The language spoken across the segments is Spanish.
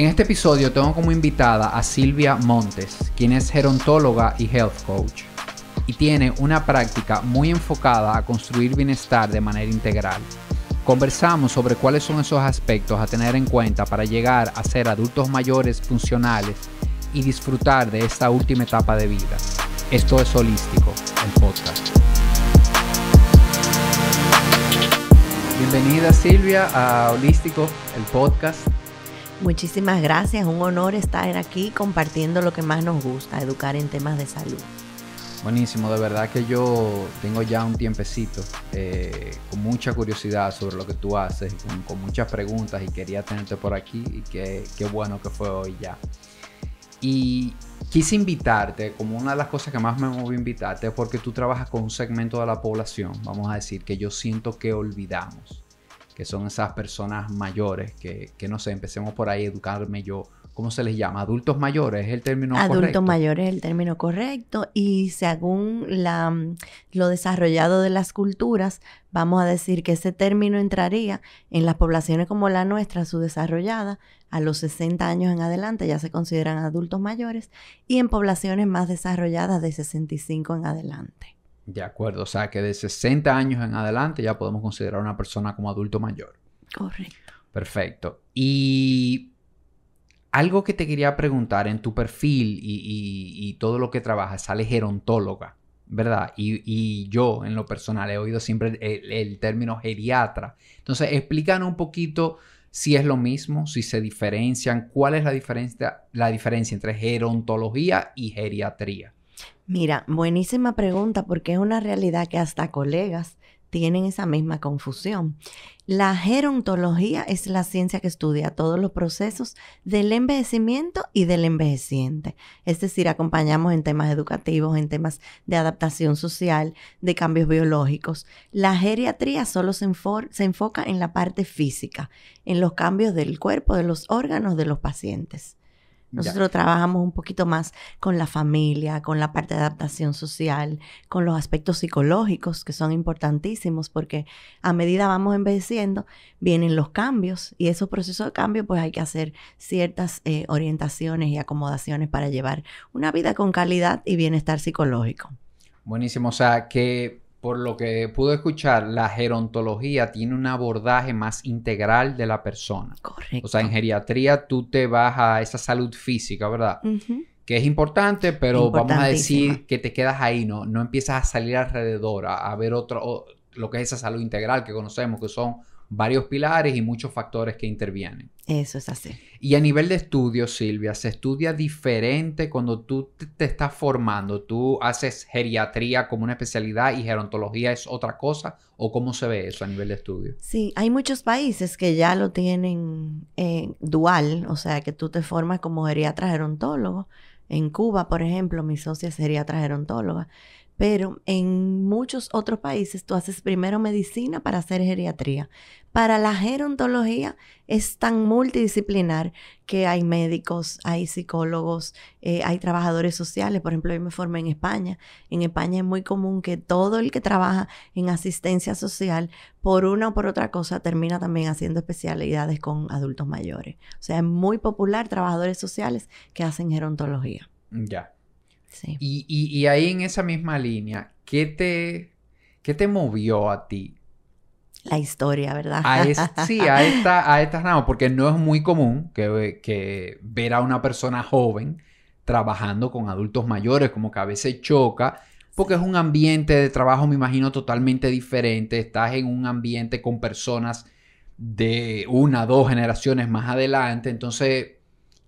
En este episodio tengo como invitada a Silvia Montes, quien es gerontóloga y health coach y tiene una práctica muy enfocada a construir bienestar de manera integral. Conversamos sobre cuáles son esos aspectos a tener en cuenta para llegar a ser adultos mayores funcionales y disfrutar de esta última etapa de vida. Esto es Holístico, el podcast. Bienvenida Silvia a Holístico, el podcast. Muchísimas gracias, un honor estar aquí compartiendo lo que más nos gusta, educar en temas de salud. Buenísimo, de verdad que yo tengo ya un tiempecito eh, con mucha curiosidad sobre lo que tú haces, con, muchas preguntas y quería tenerte por aquí y qué, qué bueno que fue hoy ya. Y quise invitarte, como una de las cosas que más me movió invitarte, porque tú trabajas con un segmento de la población, vamos a decir, que yo siento que olvidamos que son esas personas mayores, que, que no sé, empecemos por ahí, educarme yo. ¿Cómo se les llama? ¿Adultos mayores es el término correcto? Adultos mayores es el término correcto y según la, lo desarrollado de las culturas, vamos a decir que ese término entraría en las poblaciones como la nuestra, subdesarrollada, a los 60 años en adelante ya se consideran adultos mayores y en poblaciones más desarrolladas de 65 en adelante. De acuerdo, o sea que de 60 años en adelante ya podemos considerar a una persona como adulto mayor. Correcto. Perfecto. Y algo que te quería preguntar en tu perfil y, todo lo que trabajas, sale gerontóloga, ¿verdad? Y, yo en lo personal he oído siempre el, término geriatra. Entonces, explícanos un poquito si es lo mismo, si se diferencian, cuál es la diferencia, la diferencia entre gerontología y geriatría. Mira, buenísima pregunta porque es una realidad que hasta colegas tienen esa misma confusión. La gerontología es la ciencia que estudia todos los procesos del envejecimiento y del envejeciente. Es decir, acompañamos en temas educativos, en temas de adaptación social, de cambios biológicos. La geriatría solo se, se enfoca en la parte física, en los cambios del cuerpo, de los órganos de los pacientes. Nosotros trabajamos un poquito más con la familia, con la parte de adaptación social, con los aspectos psicológicos que son importantísimos porque a medida vamos envejeciendo vienen los cambios y esos procesos de cambio pues hay que hacer ciertas eh, orientaciones y acomodaciones para llevar una vida con calidad y bienestar psicológico. Buenísimo, o sea que por lo que pude escuchar, la gerontología tiene un abordaje más integral de la persona. Correcto. O sea, en geriatría tú te vas a esa salud física, ¿verdad? Que es importante, pero vamos a decir que te quedas ahí, ¿no? No empiezas a salir alrededor, a, ver otro, lo que es esa salud integral que conocemos, que son varios pilares y muchos factores que intervienen. Eso es así. Y a nivel de estudio, Silvia, ¿se estudia diferente cuando tú te, estás formando? ¿Tú haces geriatría como una especialidad y gerontología es otra cosa? ¿O cómo se ve eso a nivel de estudio? Sí, hay muchos países que ya lo tienen eh, dual, o sea, que tú te formas como geriatra gerontólogo. En Cuba, por ejemplo, mi socia es geriatra gerontóloga. Pero en muchos otros países tú haces primero medicina para hacer geriatría. Para la gerontología es tan multidisciplinar que hay médicos, hay psicólogos, eh, hay trabajadores sociales. Por ejemplo, yo me formé en España. En España es muy común que todo el que trabaja en asistencia social, por una o por otra cosa, termina también haciendo especialidades con adultos mayores. O sea, es muy popular trabajadores sociales que hacen gerontología. Ya. Y, ahí en esa misma línea, ¿qué te, qué te movió a ti? La historia, ¿verdad? sí, a esta, a esta rama, porque no es muy común que, que ver a una persona joven trabajando con adultos mayores, como que a veces choca, porque es un ambiente de trabajo, me imagino, totalmente diferente. Estás en un ambiente con personas de una, dos generaciones más adelante. Entonces,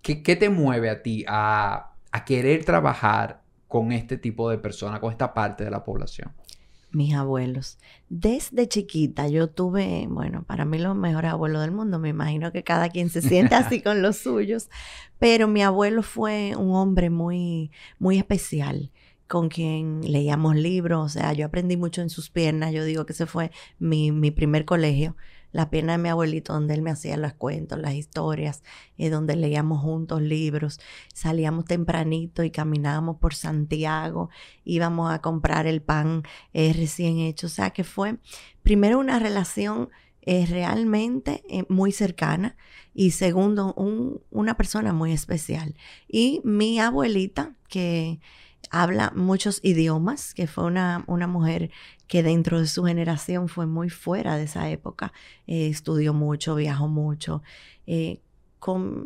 ¿qué, qué te mueve a ti a a querer trabajar con este tipo de personas, con esta parte de la población? Mis abuelos. Desde chiquita yo tuve, bueno, para mí los mejores abuelos del mundo, me imagino que cada quien se siente así con los suyos, pero mi abuelo fue un hombre muy, muy especial con quien leíamos libros, o sea, yo aprendí mucho en sus piernas, yo digo que ese fue mi, mi primer colegio la pierna de mi abuelito, donde él me hacía los cuentos, las historias, eh, donde leíamos juntos libros, salíamos tempranito y caminábamos por Santiago, íbamos a comprar el pan eh, recién hecho, o sea que fue primero una relación es realmente eh, muy cercana y segundo, una persona muy especial. Y mi abuelita, que habla muchos idiomas, que fue una, una, mujer que dentro de su generación fue muy fuera de esa época, eh, estudió mucho, viajó mucho. Eh,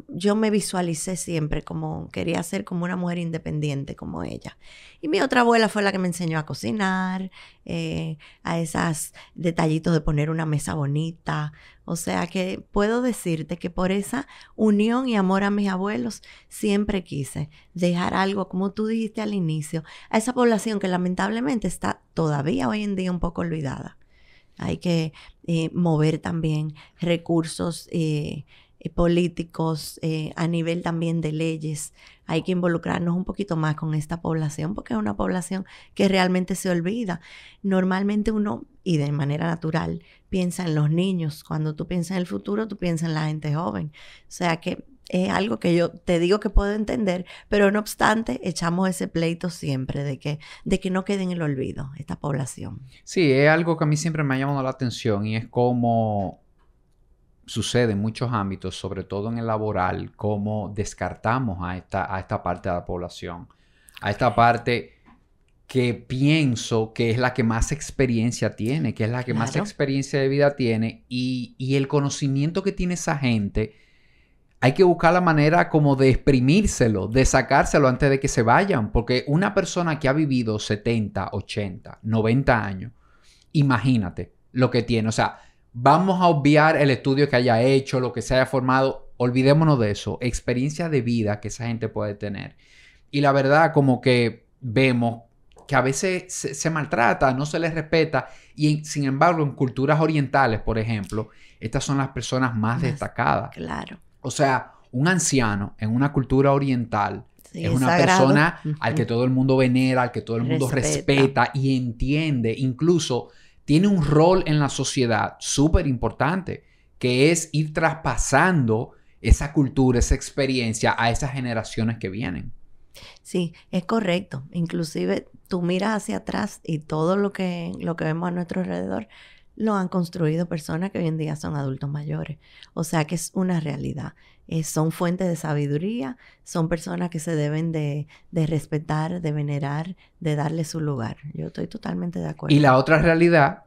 yo me visualicé siempre como quería ser como una mujer independiente como ella. Y mi otra abuela fue la que me enseñó a cocinar, eh, a esos detallitos de poner una mesa bonita. O sea que puedo decirte que por esa unión y amor a mis abuelos siempre quise dejar algo, como tú dijiste al inicio, a esa población que lamentablemente está todavía hoy en día un poco olvidada. Hay que eh, mover también recursos. Eh, políticos, eh, a nivel también de leyes. Hay que involucrarnos un poquito más con esta población porque es una población que realmente se olvida. Normalmente uno, y de manera natural, piensa en los niños. Cuando tú piensas en el futuro, tú piensas en la gente joven. O sea que es algo que yo te digo que puedo entender, pero no obstante, echamos ese pleito siempre de que, de que no quede en el olvido esta población. Sí, es algo que a mí siempre me ha llamado la atención y es como sucede en muchos ámbitos, sobre todo en el laboral, cómo descartamos a esta, a esta parte de la población, a esta parte que pienso que es la que más experiencia tiene, que es la que más experiencia de vida tiene y, y, el conocimiento que tiene esa gente, hay que buscar la manera como de exprimírselo, de sacárselo antes de que se vayan, porque una persona que ha vivido 70, 80, 90 años, imagínate lo que tiene, o sea, Vamos a obviar el estudio que haya hecho, lo que se haya formado. Olvidémonos de eso. Experiencia de vida que esa gente puede tener. Y la verdad, como que vemos que a veces se, maltrata, no se les respeta. Y sin embargo, en culturas orientales, por ejemplo, estas son las personas más, destacadas. Claro. O sea, un anciano en una cultura oriental es una persona al que todo el mundo venera, al que todo el mundo respeta y entiende. Incluso tiene un rol en la sociedad súper importante, que es ir traspasando esa cultura, esa experiencia a esas generaciones que vienen. Sí, es correcto. Inclusive tú miras hacia atrás y todo lo que, lo que vemos a nuestro alrededor lo han construido personas que hoy en día son adultos mayores. O sea que es una realidad. Eh, son fuentes de sabiduría, son personas que se deben de, de, respetar, de venerar, de darle su lugar. Yo estoy totalmente de acuerdo. Y la otra realidad,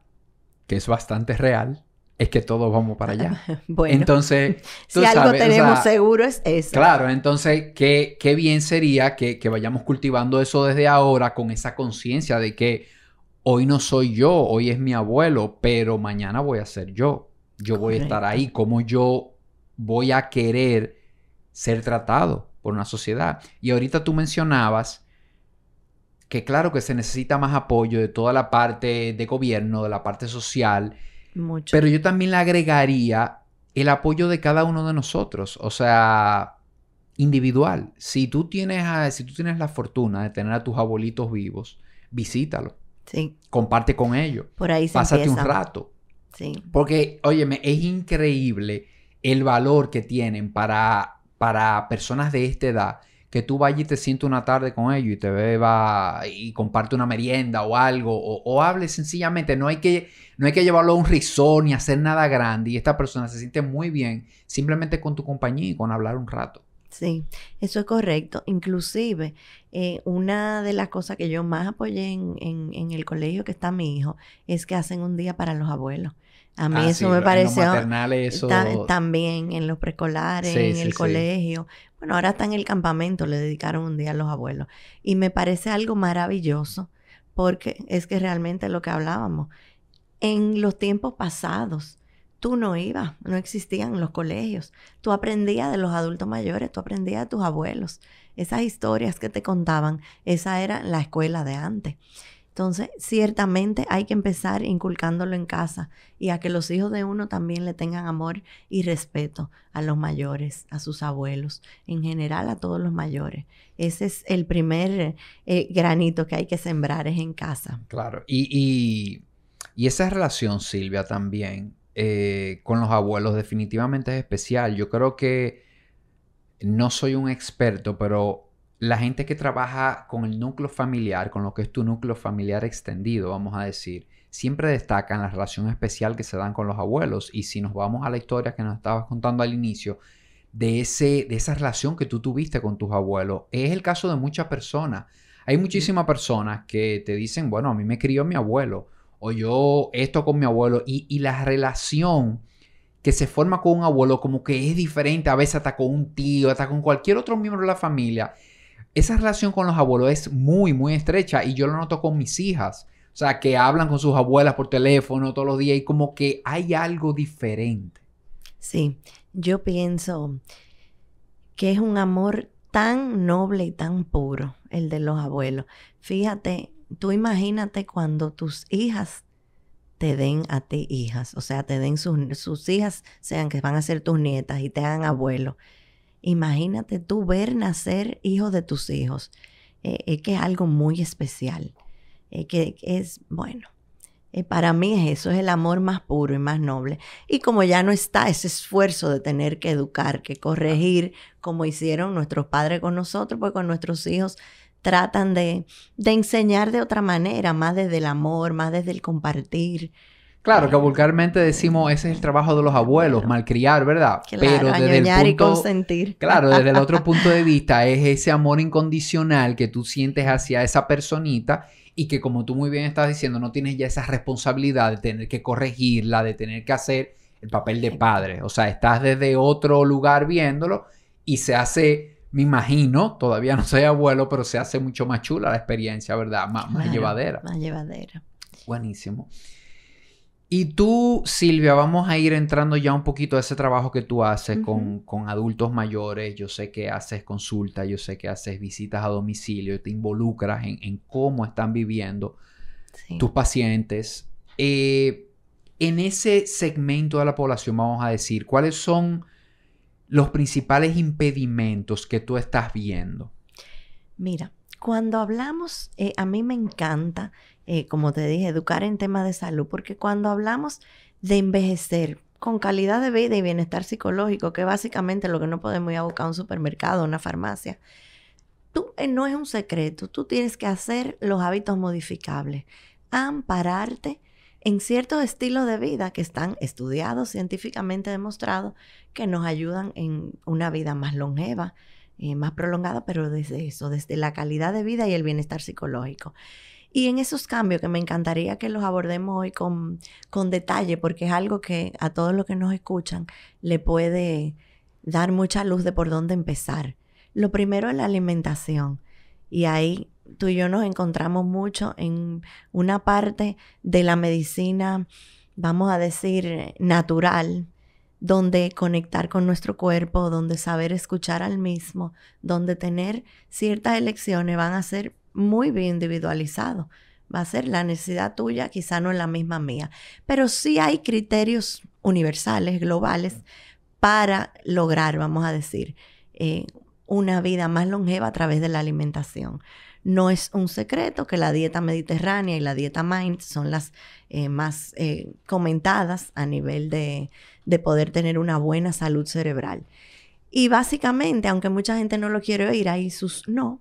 que es bastante real, es que todos vamos para allá. bueno, entonces, si algo tenemos seguro es eso. Claro, entonces, qué, qué bien sería que, que, vayamos cultivando eso desde ahora con esa conciencia de que hoy no soy yo, hoy es mi abuelo, pero mañana voy a ser yo. Yo voy a estar ahí, como yo voy a querer ser tratado por una sociedad. Y ahorita tú mencionabas que claro que se necesita más apoyo de toda la parte de gobierno, de la parte social, Mucho. pero yo también le agregaría el apoyo de cada uno de nosotros, o sea, individual. Si tú tienes, si tú tienes la fortuna de tener a tus abuelitos vivos, visítalo. Sí. Comparte con ellos. Por ahí se Pásate un rato. Sí. Porque, óyeme, es increíble el valor que tienen para, para personas de esta edad, que tú vayas y te sientes una tarde con ellos y te beba y comparte una merienda o algo, o, o hable sencillamente, no hay, que, no hay que llevarlo a un risón ni hacer nada grande y esta persona se siente muy bien simplemente con tu compañía y con hablar un rato. Sí, eso es correcto. Inclusive, eh, una de las cosas que yo más apoyé en, en, en, el colegio que está mi hijo es que hacen un día para los abuelos. A mí ah, eso me pareció eso... también en los preescolares, en el colegio. Bueno, ahora está en el campamento, le dedicaron un día a los abuelos. Y me parece algo maravilloso porque es que realmente lo que hablábamos, en los tiempos pasados, tú no ibas, no existían los colegios. Tú aprendías de los adultos mayores, tú aprendías de tus abuelos. Esas historias que te contaban, esa era la escuela de antes. Entonces, ciertamente hay que empezar inculcándolo en casa y a que los hijos de uno también le tengan amor y respeto a los mayores, a sus abuelos, en general a todos los mayores. Ese es el primer eh, granito que hay que sembrar, es en casa. Claro, y, esa relación, Silvia, también eh, con los abuelos definitivamente es especial. Yo creo que no soy un experto, pero la gente que trabaja con el núcleo familiar, con lo que es tu núcleo familiar extendido, vamos a decir, siempre destacan la relación especial que se dan con los abuelos. Y si nos vamos a la historia que nos estabas contando al inicio, de, ese, de esa relación que tú tuviste con tus abuelos, es el caso de muchas personas. Hay muchísimas personas que te dicen, bueno, a mí me crió mi abuelo, o yo esto con mi abuelo, y, y la relación que se forma con un abuelo como que es diferente, a veces hasta con un tío, hasta con cualquier otro miembro de la familia. Esa relación con los abuelos es muy, muy estrecha y yo lo noto con mis hijas. O sea, que hablan con sus abuelas por teléfono todos los días y como que hay algo diferente. Sí, yo pienso que es un amor tan noble y tan puro el de los abuelos. Fíjate, tú imagínate cuando tus hijas te den a ti hijas, o sea, te den sus, hijas, sean que van a ser tus nietas y te hagan abuelo. Imagínate tú ver nacer hijos de tus hijos. Eh, es que es algo muy especial. Eh, que es, bueno, eh, para mí es eso, es el amor más puro y más noble. Y como ya no está ese esfuerzo de tener que educar, que corregir, como hicieron nuestros padres con nosotros, pues con nuestros hijos tratan de, de enseñar de otra manera, más desde el amor, más desde el compartir. Claro, que vulgarmente decimos ese es el trabajo de los abuelos, malcriar, ¿verdad? Pero desde el punto, y consentir. Claro, desde el otro punto de vista es ese amor incondicional que tú sientes hacia esa personita y que como tú muy bien estás diciendo, no tienes ya esa responsabilidad de tener que corregirla, de tener que hacer el papel de padre. O sea, estás desde otro lugar viéndolo y se hace me imagino, todavía no soy abuelo, pero se hace mucho más chula la experiencia, ¿verdad? más llevadera. Más llevadera. Buenísimo. Y tú, Silvia, vamos a ir entrando ya un poquito a ese trabajo que tú haces con, adultos mayores. Yo sé que haces consultas, yo sé que haces visitas a domicilio, te involucras en, cómo están viviendo tus pacientes. Eh, en ese segmento de la población, vamos a decir, ¿cuáles son los principales impedimentos que tú estás viendo? Mira, cuando hablamos, eh, a mí me encanta, eh, como te dije, educar en temas de salud, porque cuando hablamos de envejecer con calidad de vida y bienestar psicológico, que básicamente lo que no podemos ir a buscar un supermercado, una farmacia, tú eh, no es un secreto, tú tienes que hacer los hábitos modificables, ampararte en ciertos estilos de vida que están estudiados, científicamente demostrados, que nos ayudan en una vida más longeva, eh, más prolongada, pero desde eso, desde la calidad de vida y el bienestar psicológico. Y en esos cambios que me encantaría que los abordemos hoy con, con detalle, porque es algo que a todos los que nos escuchan le puede dar mucha luz de por dónde empezar. Lo primero es la alimentación. Y ahí tú y yo nos encontramos mucho en una parte de la medicina, vamos a decir, natural, donde conectar con nuestro cuerpo, donde saber escuchar al mismo, donde tener ciertas elecciones van a ser muy bien individualizados. Va a ser la necesidad tuya, quizá no es la misma mía, pero sí hay criterios universales, globales, para lograr, vamos a decir, eh, una vida más longeva a través de la alimentación. No es un secreto que la dieta mediterránea y la dieta Mind son las eh, más eh, comentadas a nivel de, de poder tener una buena salud cerebral. Y básicamente, aunque mucha gente no lo quiere oír, hay sus no.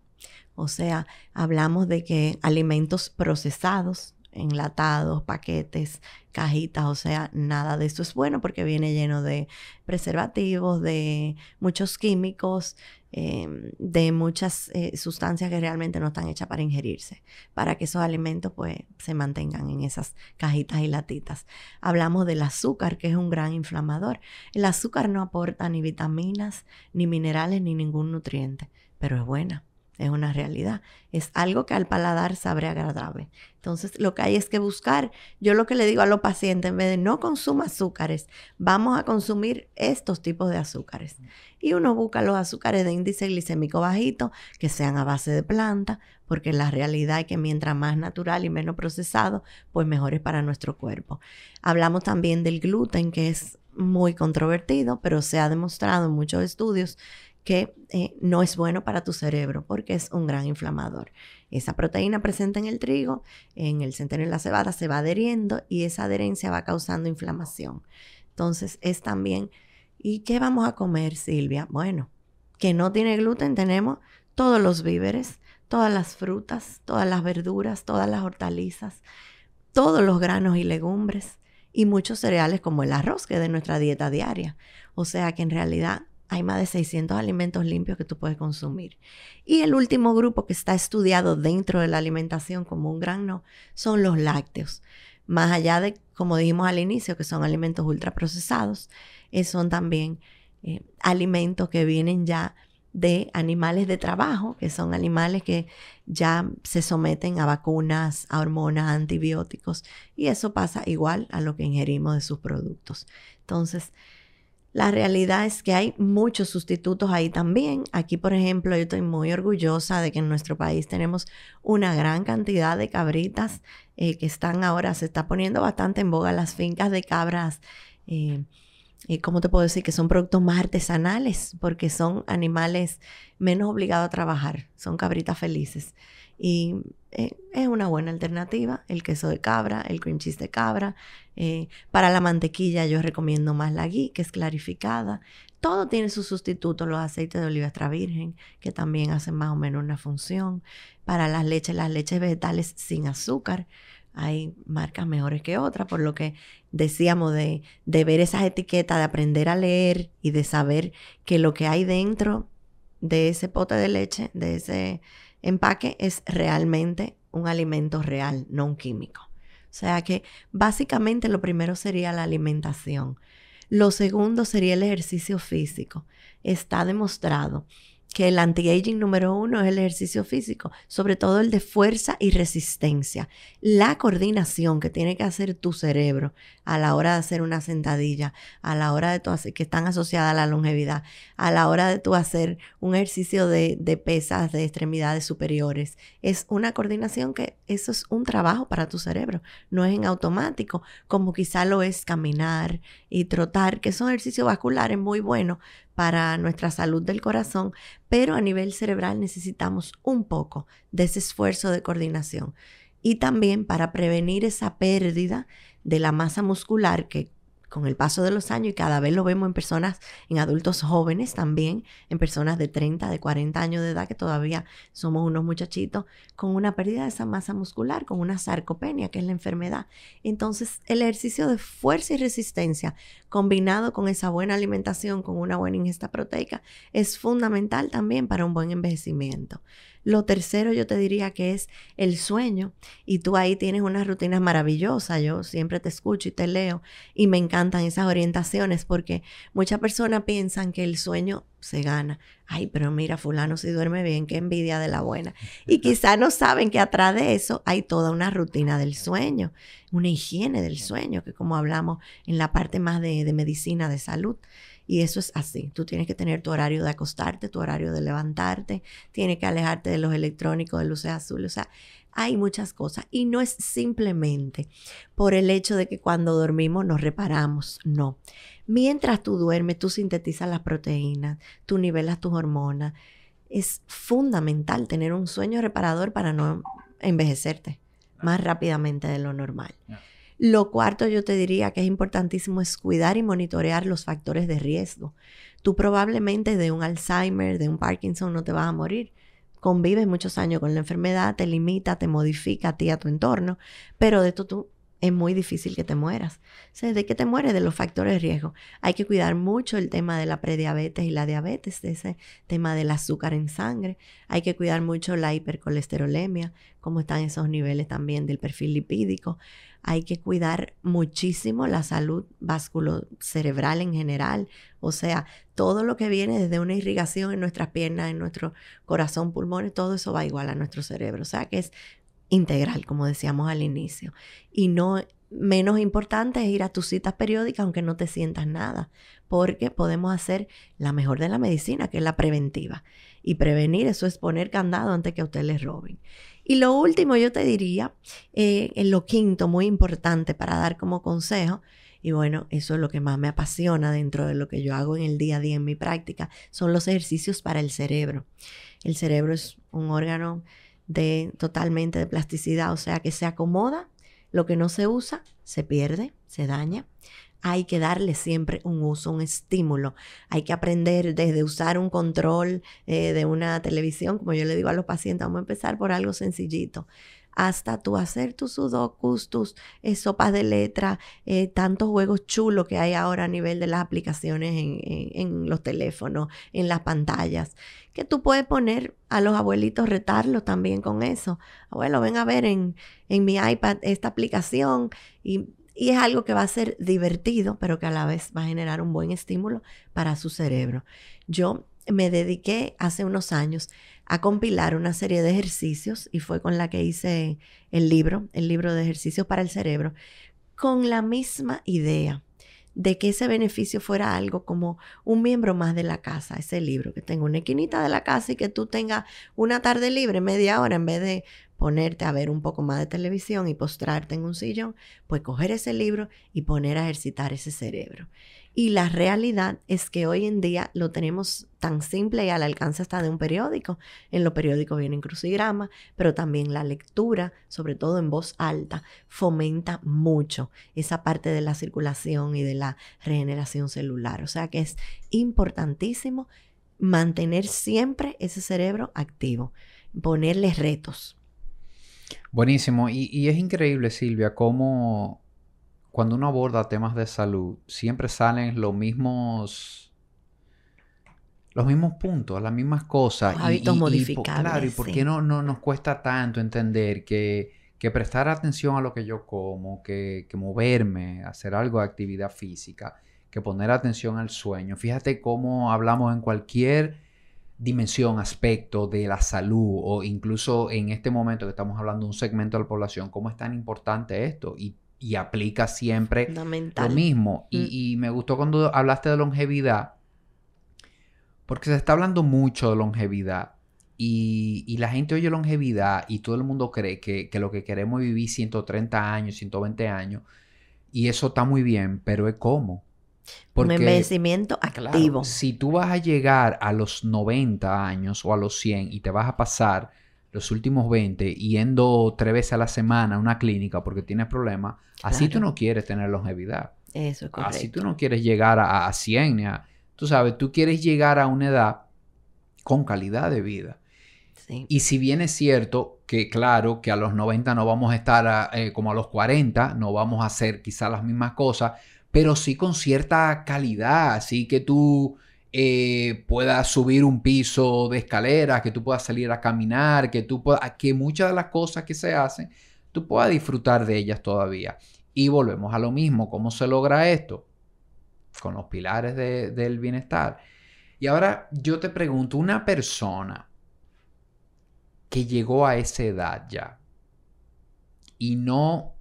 O sea, hablamos de que alimentos procesados, enlatados, paquetes, cajitas, o sea, nada de esto es bueno porque viene lleno de preservativos, de muchos químicos, em, de muchas eh, sustancias que realmente no están hechas para ingerirse, para que esos alimentos pues se mantengan en esas cajitas y latitas. Hablamos del azúcar, que es un gran inflamador. El azúcar no aporta ni vitaminas, ni minerales, ni ningún nutriente, pero es buena es una realidad. Es algo que al paladar sabe agradable. Entonces, lo que hay es que buscar. Yo lo que le digo a los pacientes, en vez de no consuma azúcares, vamos a consumir estos tipos de azúcares. Y uno busca los azúcares de índice glicémico bajito, que sean a base de planta, porque la realidad es que mientras más natural y menos procesado, pues mejor es para nuestro cuerpo. Hablamos también del gluten, que es muy controvertido, pero se ha demostrado en muchos estudios que eh, no es bueno para tu cerebro porque es un gran inflamador. Esa proteína presente en el trigo, en el centeno y la cebada, se va adheriendo y esa adherencia va causando inflamación. Entonces es también, ¿y qué vamos a comer, Silvia? Bueno, que no tiene gluten, tenemos todos los víveres, todas las frutas, todas las verduras, todas las hortalizas. todos los granos y legumbres y muchos cereales como el arroz, que es de nuestra dieta diaria. O sea que en realidad hay más de 600 alimentos limpios que tú puedes consumir. Y el último grupo que está estudiado dentro de la alimentación como un gran no son los lácteos. Más allá de, como dijimos al inicio, que son alimentos ultraprocesados, eh, son también eh, alimentos que vienen ya de animales de trabajo, que son animales que ya se someten a vacunas, a hormonas, antibióticos, y eso pasa igual a lo que ingerimos de sus productos. Entonces, la realidad es que hay muchos sustitutos ahí también. Aquí, por ejemplo, yo estoy muy orgullosa de que en nuestro país tenemos una gran cantidad de cabritas eh, que están ahora, se está poniendo bastante en boga las fincas de cabras. Eh, eh, ¿Cómo te puedo decir? Que son productos más artesanales porque son animales menos obligados a trabajar, son cabritas felices. Y eh, es una buena alternativa, el queso de cabra, el cream cheese de cabra. Eh, para la mantequilla yo recomiendo más la ghee, que es clarificada. Todo tiene su sustituto, los aceites de oliva extra virgen, que también hacen más o menos una función. Para las leches, las leches vegetales sin azúcar. Hay marcas mejores que otras, por lo que decíamos de, de ver esas etiquetas, de aprender a leer y de saber que lo que hay dentro de ese pote de leche, de ese empaque es realmente un alimento real, no un químico. O sea que básicamente lo primero sería la alimentación. Lo segundo sería el ejercicio físico. Está demostrado que el anti-aging número uno es el ejercicio físico, sobre todo el de fuerza y resistencia. La coordinación que tiene que hacer tu cerebro a la hora de hacer una sentadilla, a la hora de tu hacer, que están asociadas a la longevidad, a la hora de tu hacer un ejercicio de, de pesas de extremidades superiores, es una coordinación que eso es un trabajo para tu cerebro, no es en automático, como quizá lo es caminar y trotar, que son ejercicios vasculares muy buenos, para nuestra salud del corazón, pero a nivel cerebral necesitamos un poco de ese esfuerzo de coordinación. Y también para prevenir esa pérdida de la masa muscular que con el paso de los años y cada vez lo vemos en personas, en adultos jóvenes también, en personas de 30, de 40 años de edad que todavía somos unos muchachitos con una pérdida de esa masa muscular, con una sarcopenia, que es la enfermedad. Entonces, el ejercicio de fuerza y resistencia combinado con esa buena alimentación, con una buena ingesta proteica, es fundamental también para un buen envejecimiento. Lo tercero yo te diría que es el sueño y tú ahí tienes unas rutinas maravillosas. Yo siempre te escucho y te leo y me encantan esas orientaciones porque muchas personas piensan que el sueño se gana. Ay, pero mira, fulano si duerme bien, qué envidia de la buena. Y quizá no saben que atrás de eso hay toda una rutina del sueño, una higiene del sueño, que como hablamos en la parte más de, de medicina, de salud. Y eso es así. Tú tienes que tener tu horario de acostarte, tu horario de levantarte, tienes que alejarte de los electrónicos, de luces azules. O sea, hay muchas cosas. Y no es simplemente por el hecho de que cuando dormimos nos reparamos. No. Mientras tú duermes, tú sintetizas las proteínas, tú nivelas tus hormonas. Es fundamental tener un sueño reparador para no envejecerte más rápidamente de lo normal. Lo cuarto yo te diría que es importantísimo es cuidar y monitorear los factores de riesgo. Tú probablemente de un Alzheimer, de un Parkinson no te vas a morir. Convives muchos años con la enfermedad, te limita, te modifica a ti, a tu entorno, pero de esto tú es muy difícil que te mueras. ¿De qué te mueres? De los factores de riesgo. Hay que cuidar mucho el tema de la prediabetes y la diabetes, de ese tema del azúcar en sangre. Hay que cuidar mucho la hipercolesterolemia, cómo están esos niveles también del perfil lipídico. Hay que cuidar muchísimo la salud vasculocerebral en general, o sea, todo lo que viene desde una irrigación en nuestras piernas, en nuestro corazón, pulmones, todo eso va igual a nuestro cerebro. O sea, que es integral, como decíamos al inicio. Y no menos importante es ir a tus citas periódicas aunque no te sientas nada, porque podemos hacer la mejor de la medicina, que es la preventiva. Y prevenir eso es poner candado antes que a usted le roben. Y lo último yo te diría, eh, en lo quinto, muy importante para dar como consejo, y bueno, eso es lo que más me apasiona dentro de lo que yo hago en el día a día en mi práctica, son los ejercicios para el cerebro. El cerebro es un órgano de totalmente de plasticidad, o sea que se acomoda, lo que no se usa se pierde, se daña. Hay que darle siempre un uso, un estímulo. Hay que aprender desde usar un control eh, de una televisión, como yo le digo a los pacientes, vamos a empezar por algo sencillito. hasta tú hacer tus sudokus, tus eh, sopas de letra, eh, tantos juegos chulos que hay ahora a nivel de las aplicaciones en, los teléfonos, en las pantallas, que tú puedes poner a los abuelitos, retarlos también con eso. Abuelo, ven a ver en, en mi iPad esta aplicación y y es algo que va a ser divertido, pero que a la vez va a generar un buen estímulo para su cerebro. Yo me dediqué hace unos años a compilar una serie de ejercicios y fue con la que hice el libro, el libro de ejercicios para el cerebro, con la misma idea de que ese beneficio fuera algo como un miembro más de la casa, ese libro, que tenga una esquinita de la casa y que tú tengas una tarde libre, media hora, en vez de ponerte a ver un poco más de televisión y postrarte en un sillón, pues coger ese libro y poner a ejercitar ese cerebro. Y la realidad es que hoy en día lo tenemos tan simple y al alcance hasta de un periódico. En los periódicos vienen crucigramas, pero también la lectura, sobre todo en voz alta, fomenta mucho esa parte de la circulación y de la regeneración celular. O sea que es importantísimo mantener siempre ese cerebro activo, ponerle retos. Buenísimo. Y, es increíble, Silvia, cómo cuando uno aborda temas de salud, siempre salen los mismos los mismos puntos, las mismas cosas. hábitos modificables. claro, y por qué no, no nos cuesta tanto entender que, que, prestar atención a lo que yo como, que, que, moverme, hacer algo de actividad física, que poner atención al sueño. Fíjate cómo hablamos en cualquier dimensión, aspecto de la salud o incluso en este momento que estamos hablando de un segmento de la población, cómo es tan importante esto y, aplica siempre lo mismo. Mm. Y, me gustó cuando hablaste de longevidad, porque se está hablando mucho de longevidad y, la gente oye longevidad y todo el mundo cree que, que lo que queremos es vivir 130 años, 120 años y eso está muy bien, pero es cómo un envejecimiento activo. si tú vas a llegar a los 90 años o a los 100 y te vas a pasar los últimos 20 yendo tres veces a la semana a una clínica porque tienes problemas, así tú no quieres tener longevidad. Eso es correcto. Así tú no quieres llegar a, a 100. tú sabes, tú quieres llegar a una edad con calidad de vida. Y si bien es cierto que, claro, que a los 90 no vamos a estar eh, como a los 40, no vamos a hacer quizás las mismas cosas, pero sí con cierta calidad, así que tú eh, puedas subir un piso de escalera, que tú puedas salir a caminar, que tú puedas, que muchas de las cosas que se hacen, tú puedas disfrutar de ellas todavía. Y volvemos a lo mismo, ¿cómo se logra esto? Con los pilares del bienestar. Y ahora yo te pregunto, una persona que llegó a esa edad ya y no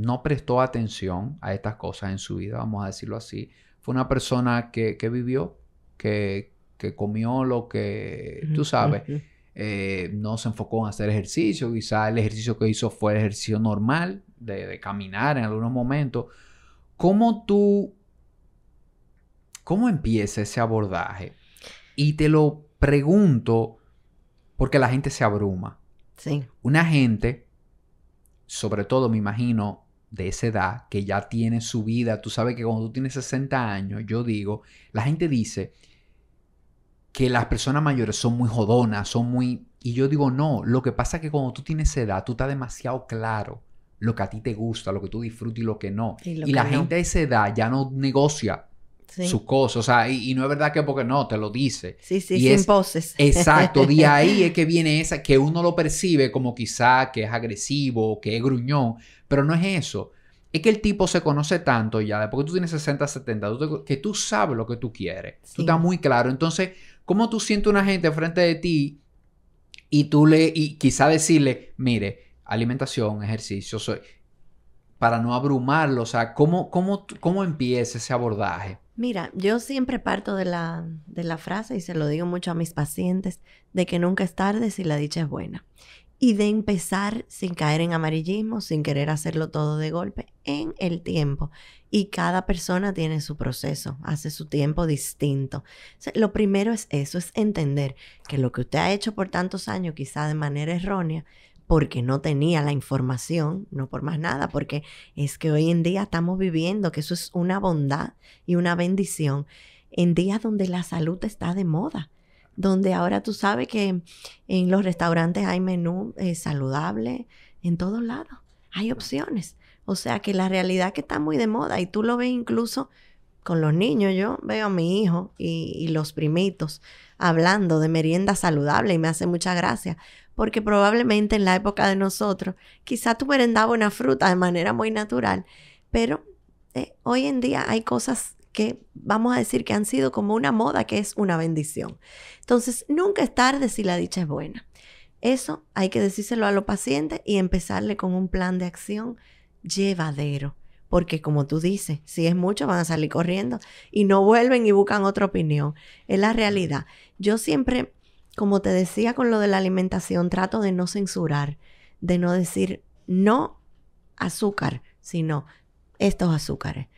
no prestó atención a estas cosas en su vida, vamos a decirlo así. Fue una persona que, vivió, que, comió lo que, tú sabes, eh, no se enfocó en hacer ejercicio, quizá el ejercicio que hizo fue el ejercicio normal, de, caminar en algunos momentos. ¿Cómo tú, cómo empieza ese abordaje? Y te lo pregunto porque la gente se abruma. Sí. Una gente, sobre todo me imagino de esa edad que ya tiene su vida, tú sabes que cuando tú tienes 60 años, yo digo, la gente dice que las personas mayores son muy jodonas, son muy... Y yo digo, no, lo que pasa es que cuando tú tienes esa edad, tú estás demasiado claro lo que a ti te gusta, lo que tú disfrutas y lo que no. Y, la gente a esa edad ya no negocia su cosa, o sea, y, no es verdad que porque no, te lo dice. Sí, sí, sin poses. Exacto, de ahí es que viene esa, que uno lo percibe como quizá que es agresivo, que es gruñón, pero no es eso. Es que el tipo se conoce tanto ya, después que tú tienes 60, 70, que tú sabes lo que tú quieres. Tú estás muy claro. Entonces, ¿cómo tú sientes una gente frente de ti y tú le, y quizá decirle, mire, alimentación, ejercicio, soy, para no abrumarlo, o sea, ¿cómo, cómo, cómo empieza ese abordaje? Mira, yo siempre parto de la, de la frase y se lo digo mucho a mis pacientes, de que nunca es tarde si la dicha es buena y de empezar sin caer en amarillismo, sin querer hacerlo todo de golpe, en el tiempo. Y cada persona tiene su proceso, hace su tiempo distinto. lo primero es eso, es entender que lo que usted ha hecho por tantos años, quizá de manera errónea, porque no tenía la información, no por más nada, porque es que hoy en día estamos viviendo que eso es una bondad y una bendición en días donde la salud está de moda donde ahora tú sabes que en los restaurantes hay menú eh, saludable, en todos lados. Hay opciones. O sea que la realidad que está muy de moda y tú lo ves incluso con los niños. Yo veo a mi hijo y, y los primitos hablando de merienda saludable y me hace mucha gracia porque probablemente en la época de nosotros, quizá tú merendabas una fruta de manera muy natural, pero eh, hoy en día hay cosas que vamos a decir que han sido como una moda, que es una bendición. Entonces, nunca es tarde si la dicha es buena. Eso hay que decírselo a los pacientes y empezarle con un plan de acción llevadero. Porque como tú dices, si es mucho van a salir corriendo y no vuelven y buscan otra opinión. Es la realidad. Yo siempre como te decía con lo de la alimentación, trato de no censurar, de no decir no azúcar, sino estos azúcares.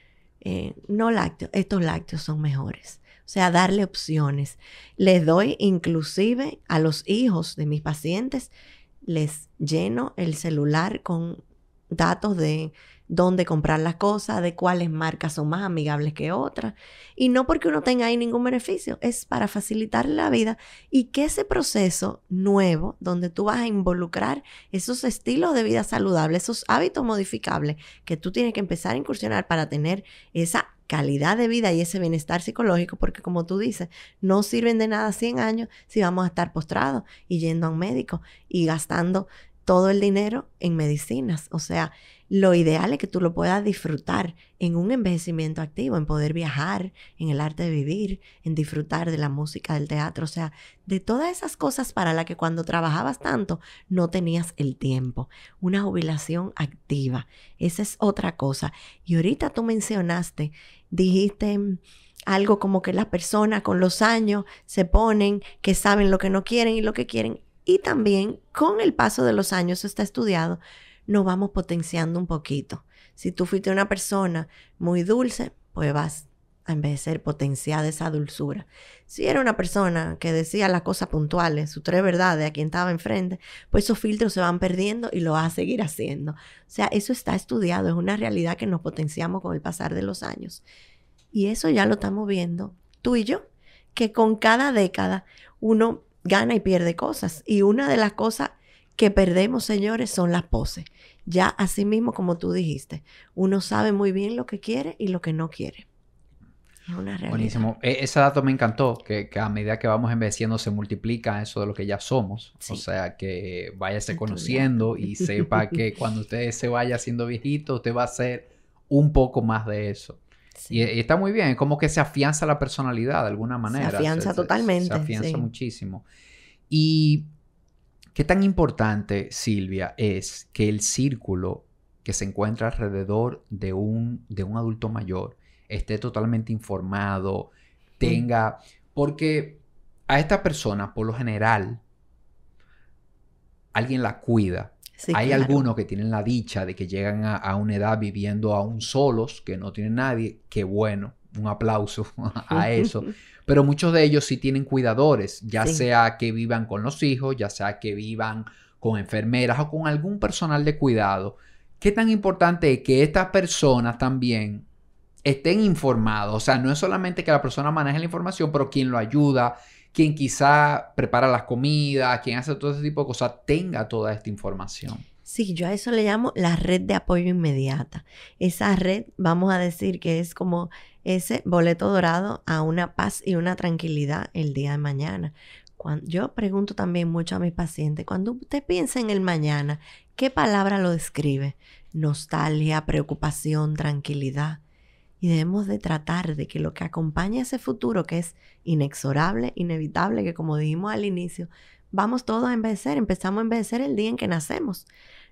Eh, no lácteos, estos lácteos son mejores. O sea, darle opciones. Les doy inclusive a los hijos de mis pacientes, les lleno el celular con datos de dónde comprar las cosas, de cuáles marcas son más amigables que otras. Y no porque uno tenga ahí ningún beneficio, es para facilitar la vida y que ese proceso nuevo, donde tú vas a involucrar esos estilos de vida saludables, esos hábitos modificables que tú tienes que empezar a incursionar para tener esa calidad de vida y ese bienestar psicológico, porque como tú dices, no sirven de nada 100 años si vamos a estar postrados y yendo a un médico y gastando todo el dinero en medicinas. O sea, lo ideal es que tú lo puedas disfrutar en un envejecimiento activo, en poder viajar, en el arte de vivir, en disfrutar de la música, del teatro, o sea, de todas esas cosas para las que cuando trabajabas tanto no tenías el tiempo. Una jubilación activa, esa es otra cosa. Y ahorita tú mencionaste, dijiste algo como que las personas con los años se ponen que saben lo que no quieren y lo que quieren. Y también con el paso de los años está estudiado nos vamos potenciando un poquito. Si tú fuiste una persona muy dulce, pues vas a envejecer potenciada esa dulzura. Si era una persona que decía las cosas puntuales, sus tres verdades a quien estaba enfrente, pues esos filtros se van perdiendo y lo vas a seguir haciendo. O sea, eso está estudiado, es una realidad que nos potenciamos con el pasar de los años. Y eso ya lo estamos viendo tú y yo, que con cada década uno gana y pierde cosas. Y una de las cosas que perdemos, señores, son las poses. Ya así mismo, como tú dijiste, uno sabe muy bien lo que quiere y lo que no quiere. Es una realidad. Buenísimo. E, ese dato me encantó, que, a medida que vamos envejeciendo se multiplica eso de lo que ya somos. O sea, que váyase conociendo y sepa que cuando usted se vaya haciendo viejito, usted va a ser un poco más de eso. Y, está muy bien, es como que se afianza la personalidad de alguna manera. Se afianza totalmente. Se, afianza muchísimo. Y ¿Qué tan importante, Silvia, es que el círculo que se encuentra alrededor de un, de un adulto mayor esté totalmente informado, tenga... Porque a esta persona, por lo general, alguien la cuida. Hay algunos que tienen la dicha de que llegan a, a, una edad viviendo aún solos, que no tienen nadie. Qué bueno, un aplauso a eso. Pero muchos de ellos sí tienen cuidadores, ya sea que vivan con los hijos, ya sea que vivan con enfermeras o con algún personal de cuidado. ¿Qué tan importante es que estas personas también estén informados? O sea, no es solamente que la persona maneje la información, pero quien lo ayuda, quien quizá prepara las comidas, quien hace todo ese tipo de cosas, tenga toda esta información. Sí, yo a eso le llamo la red de apoyo inmediata. Esa red, vamos a decir que es como ese boleto dorado a una paz y una tranquilidad el día de mañana. Cuando, yo pregunto también mucho a mis pacientes, cuando usted piensa en el mañana, ¿qué palabra lo describe? Nostalgia, preocupación, tranquilidad. Y debemos de tratar de que lo que acompaña ese futuro, que es inexorable, inevitable, que como dijimos al inicio, vamos todos a envejecer, empezamos a envejecer el día en que nacemos.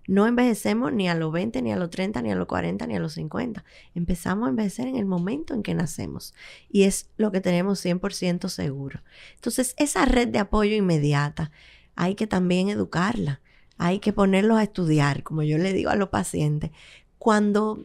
No envejecemos ni a los 20, ni a los 30, ni a los 40, ni a los 50. Empezamos a envejecer en el momento en que nacemos. Y es lo que tenemos 100% seguro. Entonces, esa red de apoyo inmediata hay que también educarla. Hay que ponerlos a estudiar, como yo le digo a los pacientes. Cuando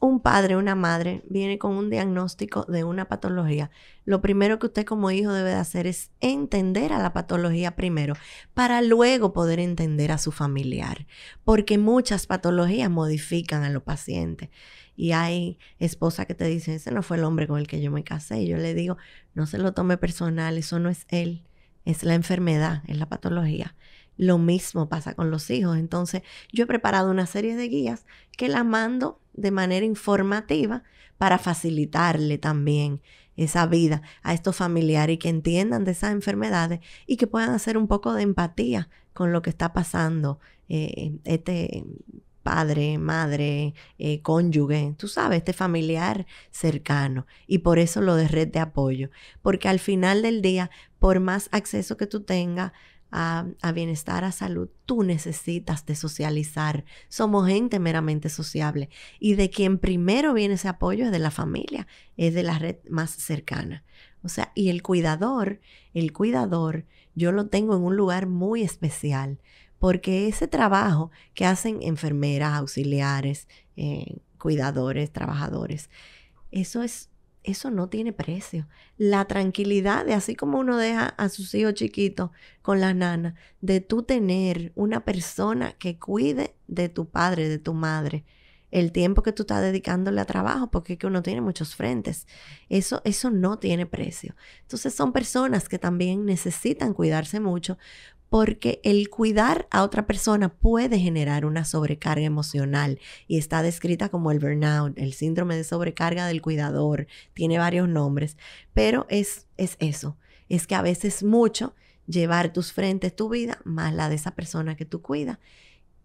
un padre, una madre viene con un diagnóstico de una patología, lo primero que usted como hijo debe de hacer es entender a la patología primero para luego poder entender a su familiar, porque muchas patologías modifican a los pacientes. Y hay esposas que te dicen, ese no fue el hombre con el que yo me casé. Y yo le digo, no se lo tome personal, eso no es él, es la enfermedad, es la patología Lo mismo pasa con los hijos. Entonces, yo he preparado una serie de guías que la mando de manera informativa para facilitarle también esa vida a estos familiares y que entiendan de esas enfermedades y que puedan hacer un poco de empatía con lo que está pasando eh, este padre, madre, eh, cónyuge, tú sabes, este familiar cercano. Y por eso lo de red de apoyo. Porque al final del día, por más acceso que tú tengas a, bienestar, a salud, tú necesitas de socializar. Somos gente meramente sociable. Y de quien primero viene ese apoyo es de la familia, es de la red más cercana. O sea, y el cuidador, el cuidador, yo lo tengo en un lugar muy especial, porque ese trabajo que hacen enfermeras, auxiliares, eh, cuidadores, trabajadores, eso es eso no tiene precio. La tranquilidad de así como uno deja a sus hijos chiquitos con la nana, de tú tener una persona que cuide de tu padre, de tu madre, el tiempo que tú estás dedicándole a trabajo, porque es que uno tiene muchos frentes. Eso, eso no tiene precio. Entonces son personas que también necesitan cuidarse mucho porque el cuidar a otra persona puede generar una sobrecarga emocional y está descrita como el burnout, el síndrome de sobrecarga del cuidador, tiene varios nombres, pero es, es eso, es que a veces mucho llevar tus frentes, tu vida, más la de esa persona que tú cuidas,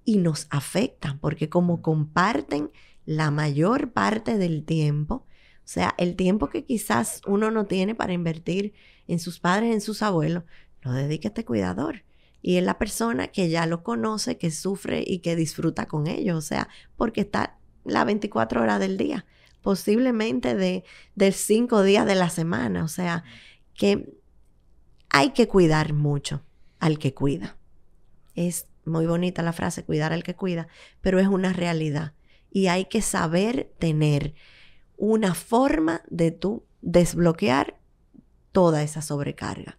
y nos afecta, porque como comparten la mayor parte del tiempo, o sea, el tiempo que quizás uno no tiene para invertir en sus padres, en sus abuelos, lo dedica este cuidador y es la persona que ya lo conoce, que sufre y que disfruta con ellos, o sea, porque está las 24 horas del día, posiblemente de, de cinco días de la semana, o sea, que hay que cuidar mucho al que cuida. Es muy bonita la frase, cuidar al que cuida, pero es una realidad y hay que saber tener una forma de tú desbloquear toda esa sobrecarga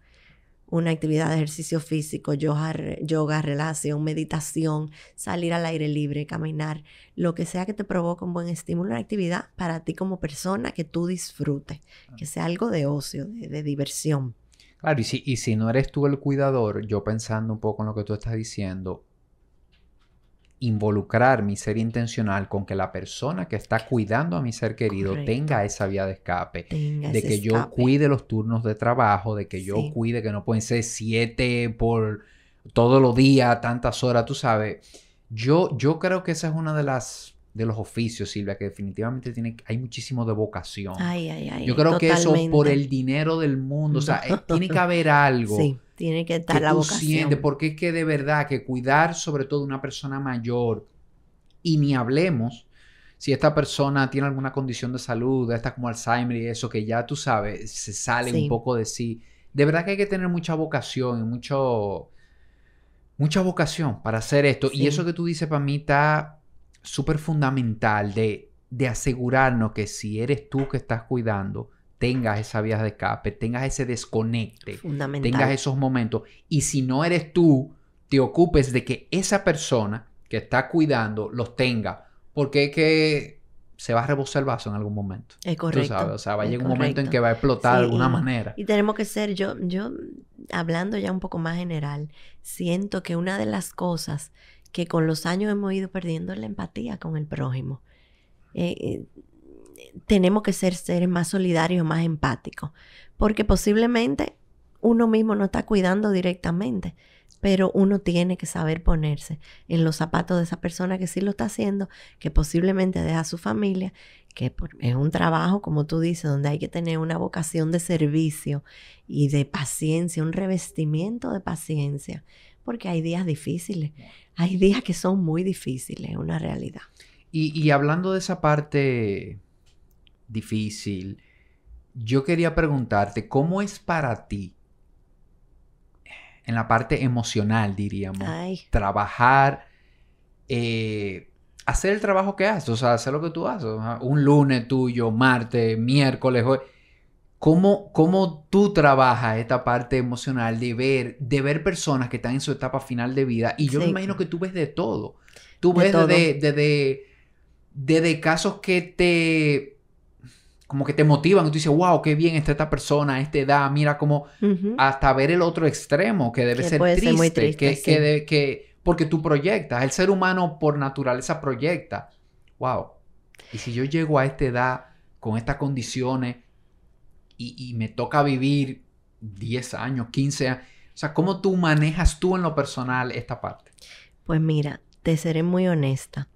una actividad de ejercicio físico, yoga, yoga, relación, meditación, salir al aire libre, caminar, lo que sea que te provoque un buen estímulo, una actividad para ti como persona que tú disfrutes, que sea algo de ocio, de, diversión. Claro, y si, y si no eres tú el cuidador, yo pensando un poco en lo que tú estás diciendo, involucrar mi ser intencional con que la persona que está cuidando a mi ser querido tenga esa vía de escape, de que yo cuide los turnos de trabajo, de que yo cuide que no pueden ser siete por todos los días, tantas horas, tú sabes. Yo, yo creo que esa es una de las de los oficios, Silvia, que definitivamente tiene, hay muchísimo de vocación. Ay, ay, ay, yo creo que eso por el dinero del mundo, o sea, eh, tiene que haber algo. Sí tiene que estar la vocación. porque es que de verdad que cuidar sobre todo una persona mayor y ni hablemos si esta persona tiene alguna condición de salud, esta como Alzheimer y eso, que ya tú sabes, se sale un poco de sí. De verdad que hay que tener mucha vocación y mucho, mucha vocación para hacer esto. Y eso que tú dices para mí está súper fundamental de, de asegurarnos que si eres tú que estás cuidando, tengas esa vía de escape, tengas ese desconecte, tengas esos momentos. Y si no eres tú, te ocupes de que esa persona que está cuidando los tenga. Porque es que se va a rebosar el vaso en algún momento. Es correcto. Tú sabes, o sea, va a llegar un momento en que va a explotar de alguna manera. Y tenemos que ser, yo, yo, hablando ya un poco más general, siento que una de las cosas que con los años hemos ido perdiendo la empatía con el prójimo. Eh, eh, tenemos que ser seres más solidarios, más empáticos, porque posiblemente uno mismo no está cuidando directamente, pero uno tiene que saber ponerse en los zapatos de esa persona que sí lo está haciendo, que posiblemente deja a su familia, que es un trabajo, como tú dices, donde hay que tener una vocación de servicio y de paciencia, un revestimiento de paciencia, porque hay días difíciles, hay días que son muy difíciles, es una realidad. Y, y hablando de esa parte difícil. Yo quería preguntarte, ¿cómo es para ti, en la parte emocional, diríamos, trabajar, eh, hacer el trabajo que haces, o sea, hacer lo que tú haces, un lunes tuyo, martes, miércoles, ¿Cómo, ¿Cómo, tú trabajas esta parte emocional de ver, de ver personas que están en su etapa final de vida? Y yo me imagino que tú ves de todo. Tú ves desde, desde, desde casos que te como que te motivan. Y tú dices, wow, qué bien está esta persona a esta edad, mira cómo hasta ver el otro extremo que debe ser, triste, muy triste, que, que, porque tú proyectas, el ser humano por naturaleza proyecta, wow, y si yo llego a esta edad con estas condiciones y, me toca vivir 10 años, 15 años, o sea, ¿cómo tú manejas tú en lo personal esta parte? Pues mira, te seré muy honesta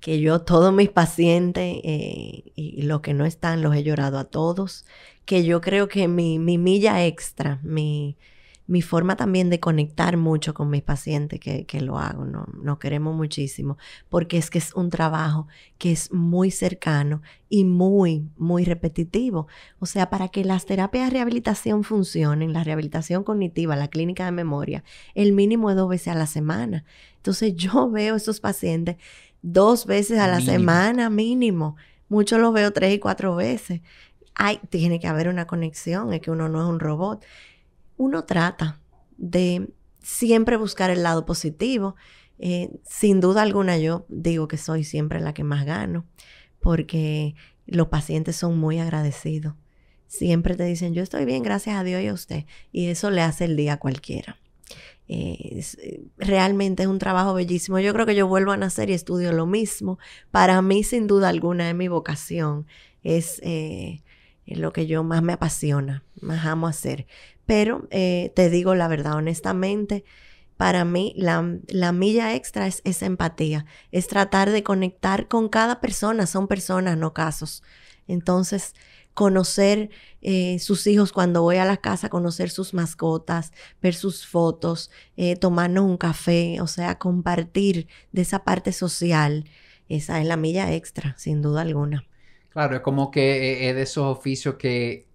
que yo todos mis pacientes eh, y los que no están los he llorado a todos, que yo creo que mi, mi milla extra, mi, mi forma también de conectar mucho con mis pacientes, que, que lo hago, ¿no? nos queremos muchísimo, porque es que es un trabajo que es muy cercano y muy, muy repetitivo. O sea, para que las terapias de rehabilitación funcionen, la rehabilitación cognitiva, la clínica de memoria, el mínimo es dos veces a la semana. Entonces yo veo a esos pacientes dos veces a la semana mínimo. Muchos los veo tres y cuatro veces. Hay, tiene que haber una conexión, es que uno no es un robot uno trata de siempre buscar el lado positivo. Eh, sin duda alguna yo digo que soy siempre la que más gano, porque los pacientes son muy agradecidos. Siempre te dicen, yo estoy bien, gracias a Dios y a usted. Y eso le hace el día a cualquiera. Eh, realmente es un trabajo bellísimo. Yo creo que yo vuelvo a nacer y estudio lo mismo. Para mí, sin duda alguna, es mi vocación. Es eh, lo que yo más me apasiona, más amo hacer. Pero eh, te digo la verdad, honestamente, para mí la, milla extra es empatía, es tratar de conectar con cada persona, son personas, no casos. Entonces, conocer eh, sus hijos cuando voy a la casa, conocer sus mascotas, ver sus fotos, eh, tomarnos un café, o sea, compartir de esa parte social. Esa es la milla extra, sin duda alguna. Claro, es como que es de esos oficios que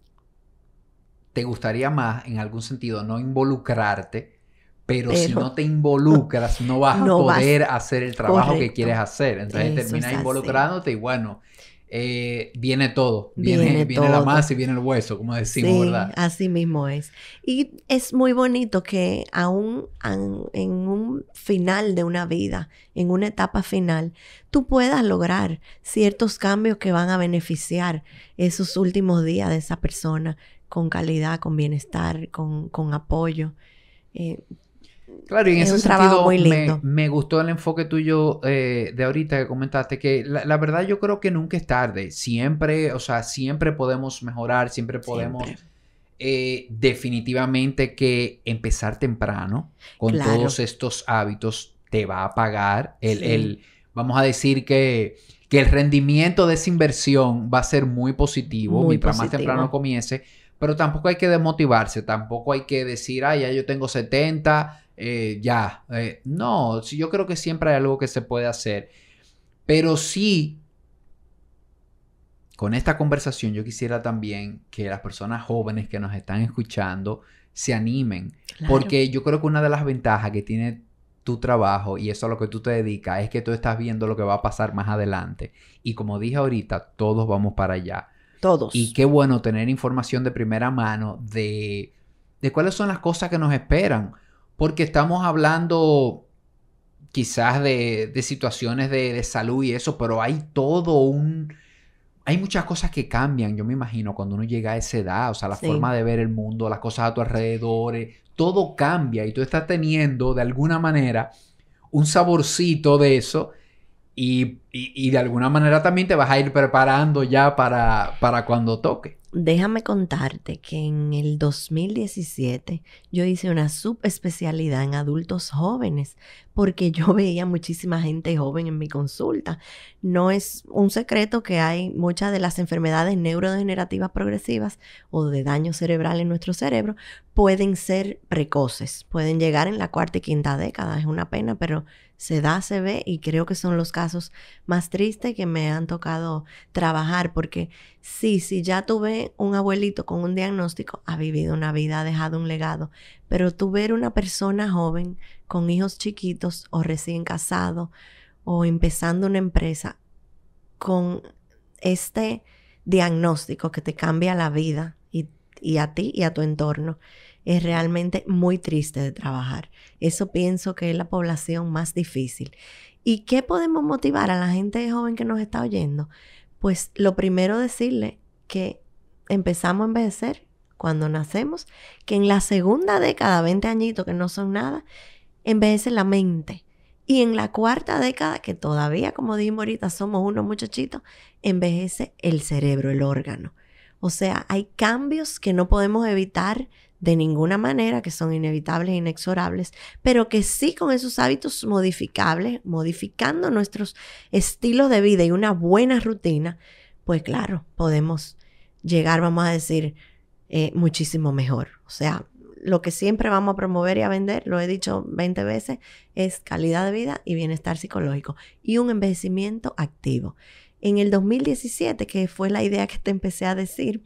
te gustaría más, en algún sentido, no involucrarte, pero, si no te involucras, no vas a poder hacer el trabajo que quieres hacer. Entonces terminas involucrándote y bueno, eh, viene todo. Viene, viene, la masa y viene el hueso, como decimos, ¿verdad? Así mismo es. Y es muy bonito que aún en un final de una vida, en una etapa final, tú puedas lograr ciertos cambios que van a beneficiar esos últimos días de esa persona con calidad, con bienestar, con, apoyo. Eh, claro, y en ese sentido me, me, gustó el enfoque tuyo eh, de ahorita que comentaste, que la, verdad yo creo que nunca es tarde. Siempre, o sea, siempre podemos mejorar, siempre podemos... Eh, definitivamente que empezar temprano con todos estos hábitos te va a pagar el, el vamos a decir que, que, el rendimiento de esa inversión va a ser muy positivo mientras más temprano comience pero tampoco hay que desmotivarse, tampoco hay que decir, ay, ya yo tengo 70, eh, ya. Eh, no, yo creo que siempre hay algo que se puede hacer. Pero sí, con esta conversación yo quisiera también que las personas jóvenes que nos están escuchando se animen. Porque yo creo que una de las ventajas que tiene tu trabajo y eso a lo que tú te dedicas es que tú estás viendo lo que va a pasar más adelante. Y como dije ahorita, todos vamos para allá. Todos. Y qué bueno tener información de primera mano de, de cuáles son las cosas que nos esperan. Porque estamos hablando quizás de, de situaciones de, de, salud y eso, pero hay todo un... Hay muchas cosas que cambian, yo me imagino, cuando uno llega a esa edad, o sea, la forma de ver el mundo, las cosas a tu alrededor, eh, todo cambia y tú estás teniendo de alguna manera un saborcito de eso y, y, de alguna manera también te vas a ir preparando ya para, para cuando toque. Déjame contarte que en el 2017 yo hice una subespecialidad en adultos jóvenes porque yo veía muchísima gente joven en mi consulta. No es un secreto que hay muchas de las enfermedades neurodegenerativas progresivas o de daño cerebral en nuestro cerebro pueden ser precoces, pueden llegar en la cuarta y quinta década. Es una pena, pero se da, se ve y creo que son los casos más tristes que me han tocado trabajar porque sí, si ya tuve un abuelito con un diagnóstico, ha vivido una vida, ha dejado un legado, pero tú ver una persona joven con hijos chiquitos o recién casado o empezando una empresa con este diagnóstico que te cambia la vida y, y a ti y a tu entorno, es realmente muy triste de trabajar. Eso pienso que es la población más difícil. ¿Y qué podemos motivar a la gente joven que nos está oyendo? Pues lo primero decirle que empezamos a envejecer cuando nacemos, que en la segunda década, 20 añitos que no son nada, envejece la mente. Y en la cuarta década, que todavía, como dijimos ahorita, somos unos muchachitos, envejece el cerebro, el órgano. O sea, hay cambios que no podemos evitar de ninguna manera, que son inevitables e inexorables, pero que sí con esos hábitos modificables, modificando nuestros estilos de vida y una buena rutina, pues claro, podemos llegar, vamos a decir, eh, muchísimo mejor. O sea, lo que siempre vamos a promover y a vender, lo he dicho 20 veces, es calidad de vida y bienestar psicológico y un envejecimiento activo. En el 2017, que fue la idea que te empecé a decir,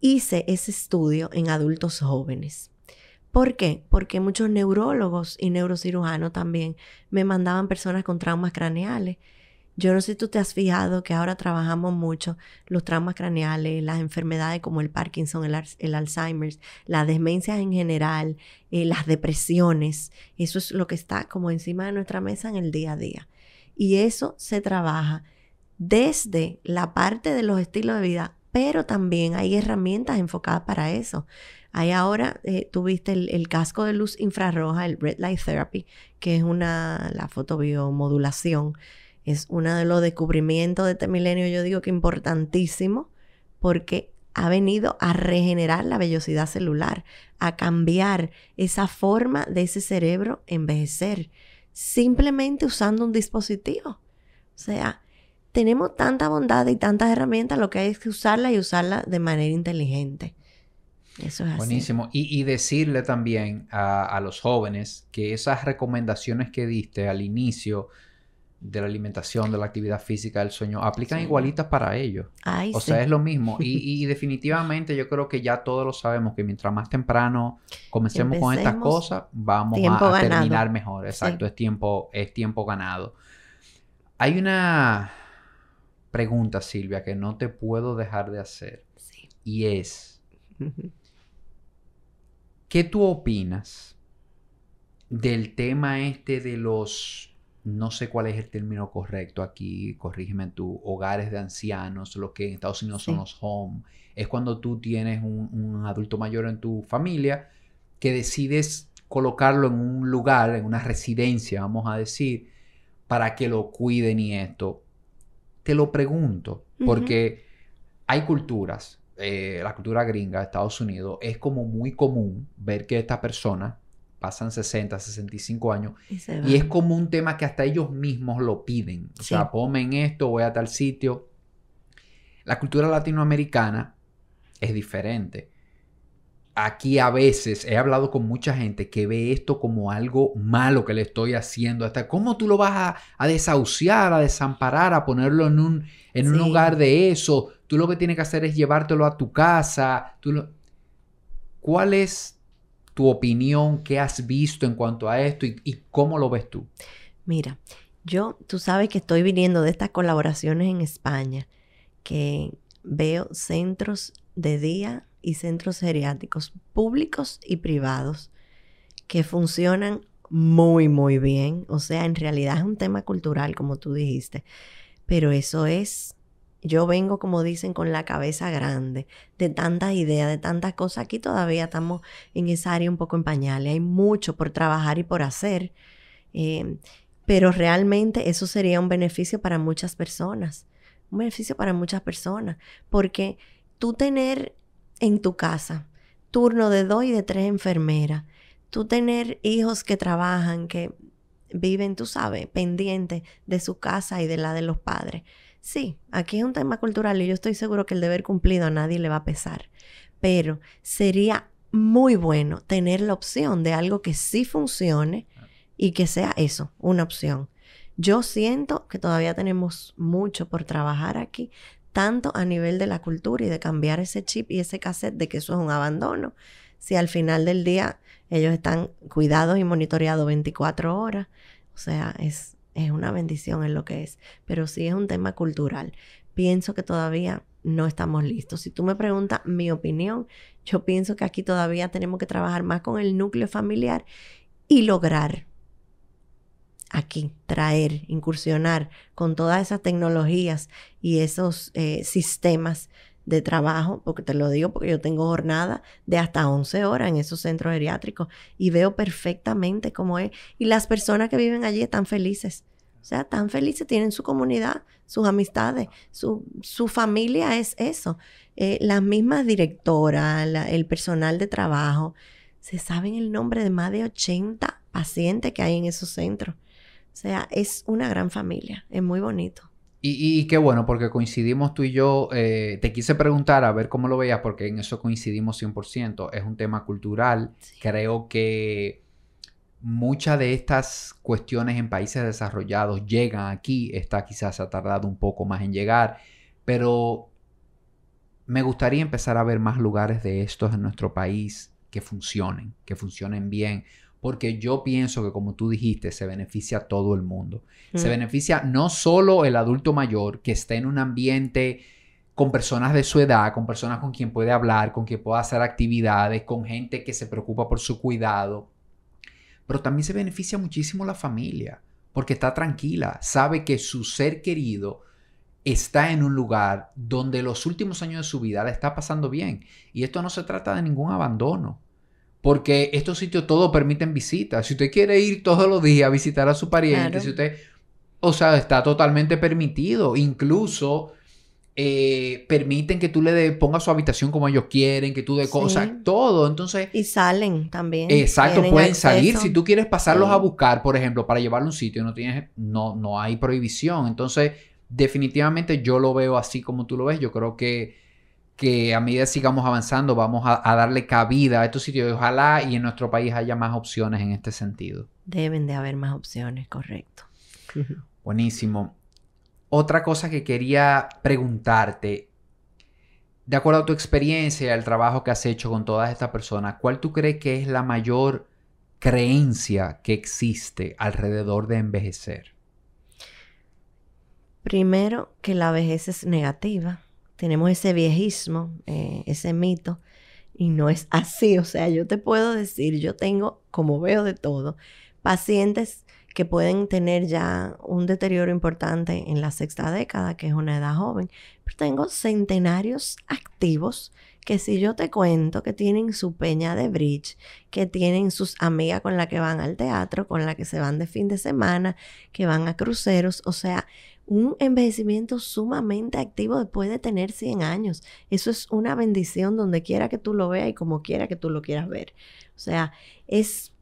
hice ese estudio en adultos jóvenes. ¿Por qué? Porque muchos neurólogos y neurocirujanos también me mandaban personas con traumas craneales yo no sé si tú te has fijado que ahora trabajamos mucho los traumas craneales, las enfermedades como el Parkinson, el, el Alzheimer, las demencias en general, eh, las depresiones. Eso es lo que está como encima de nuestra mesa en el día a día. Y eso se trabaja desde la parte de los estilos de vida, pero también hay herramientas enfocadas para eso. Hay ahora, eh, tuviste el, el, casco de luz infrarroja, el Red Light Therapy, que es una, la fotobiomodulación es uno de los descubrimientos de este milenio, yo digo que importantísimo, porque ha venido a regenerar la vellosidad celular, a cambiar esa forma de ese cerebro envejecer, simplemente usando un dispositivo. O sea, tenemos tanta bondad y tantas herramientas, lo que hay es que usarla y usarla de manera inteligente. Eso es Buenísimo. Y, decirle también a, a, los jóvenes que esas recomendaciones que diste al inicio de la alimentación, de la actividad física, del sueño, aplican igualitas para ellos. o sea, es lo mismo. Y, definitivamente yo creo que ya todos lo sabemos, que mientras más temprano comencemos con estas cosas, vamos a, terminar mejor. Exacto, es, tiempo, es tiempo ganado. Hay una pregunta, Silvia, que no te puedo dejar de hacer. Y es, ¿qué tú opinas del tema este de los no sé cuál es el término correcto aquí, corrígeme tú, hogares de ancianos, lo que en Estados Unidos son los home, es cuando tú tienes un, adulto mayor en tu familia que decides colocarlo en un lugar, en una residencia, vamos a decir, para que lo cuiden y esto. Te lo pregunto, porque hay culturas, eh, la cultura gringa de Estados Unidos, es como muy común ver que esta persona pasan 60, 65 años. Y, es como un tema que hasta ellos mismos lo piden. O sea, ponme en esto, voy a tal sitio. La cultura latinoamericana es diferente. Aquí a veces he hablado con mucha gente que ve esto como algo malo que le estoy haciendo. Hasta cómo tú lo vas a, desahuciar, a desamparar, a ponerlo en un, en un lugar de eso. Tú lo que tienes que hacer es llevártelo a tu casa. Tú ¿Cuál es tu opinión, qué has visto en cuanto a esto y, cómo lo ves tú. Mira, yo, tú sabes que estoy viniendo de estas colaboraciones en España, que veo centros de día y centros geriátricos públicos y privados que funcionan muy, muy bien. O sea, en realidad es un tema cultural, como tú dijiste, pero eso es yo vengo, como dicen, con la cabeza grande, de tantas ideas, de tantas cosas. Aquí todavía estamos en esa área un poco en pañales. Hay mucho por trabajar y por hacer. Eh, pero realmente eso sería un beneficio para muchas personas. Un beneficio para muchas personas. Porque tú tener en tu casa turno de dos y de tres enfermeras, tú tener hijos que trabajan, que viven, tú sabes, pendientes de su casa y de la de los padres Sí, aquí es un tema cultural y yo estoy seguro que el deber cumplido a nadie le va a pesar, pero sería muy bueno tener la opción de algo que sí funcione y que sea eso, una opción. Yo siento que todavía tenemos mucho por trabajar aquí, tanto a nivel de la cultura y de cambiar ese chip y ese cassette de que eso es un abandono. Si al final del día ellos están cuidados y monitoreados 24 horas, o sea, es, es una bendición en lo que es, pero sí es un tema cultural. Pienso que todavía no estamos listos. Si tú me preguntas mi opinión, yo pienso que aquí todavía tenemos que trabajar más con el núcleo familiar y lograr aquí traer, incursionar con todas esas tecnologías y esos eh, sistemas de trabajo, porque te lo digo porque yo tengo jornada de hasta 11 horas en esos centros geriátricos y veo perfectamente cómo es. Y las personas que viven allí están felices. O sea, están felices, tienen su comunidad, sus amistades, su, su familia es eso. Eh, las mismas directoras, el personal de trabajo, se saben el nombre de más de 80 pacientes que hay en esos centros. O sea, es una gran familia, es muy bonito. Y, qué bueno, porque coincidimos tú y yo. Eh, te quise preguntar a ver cómo lo veías, porque en eso coincidimos 100%. Es un tema cultural. Creo que muchas de estas cuestiones en países desarrollados llegan aquí. Esta quizás ha tardado un poco más en llegar, pero me gustaría empezar a ver más lugares de estos en nuestro país que funcionen, que funcionen bien porque yo pienso que como tú dijiste, se beneficia a todo el mundo. Se beneficia no solo el adulto mayor que está en un ambiente con personas de su edad, con personas con quien puede hablar, con quien puede hacer actividades, con gente que se preocupa por su cuidado, pero también se beneficia muchísimo la familia, porque está tranquila, sabe que su ser querido está en un lugar donde los últimos años de su vida le está pasando bien. Y esto no se trata de ningún abandono. Porque estos sitios todos permiten visitas. Si usted quiere ir todos los días a visitar a su pariente, si usted, o sea, está totalmente permitido. Incluso eh, permiten que tú le pongas su habitación como ellos quieren, que tú de cosas, todo. Entonces. Y salen también. Exacto, pueden salir. Si tú quieres pasarlos a buscar, por ejemplo, para llevarlo a un sitio, no tienes, no, no hay prohibición. Entonces, definitivamente yo lo veo así como tú lo ves. Yo creo que que a medida que sigamos avanzando vamos a, darle cabida a estos sitios. Ojalá y en nuestro país haya más opciones en este sentido. Deben de haber más opciones, correcto. Buenísimo. Otra cosa que quería preguntarte, de acuerdo a tu experiencia y al trabajo que has hecho con todas estas personas, ¿cuál tú crees que es la mayor creencia que existe alrededor de envejecer? Primero, que la vejez es negativa tenemos ese viejismo, eh, ese mito, y no es así. O sea, yo te puedo decir, yo tengo, como veo de todo, pacientes que pueden tener ya un deterioro importante en la sexta década, que es una edad joven, pero tengo centenarios activos que si yo te cuento que tienen su peña de bridge, que tienen sus amigas con las que van al teatro, con las que se van de fin de semana, que van a cruceros, o sea, un envejecimiento sumamente activo después de tener 100 años. Eso es una bendición donde quiera que tú lo veas y como quiera que tú lo quieras ver. O sea, es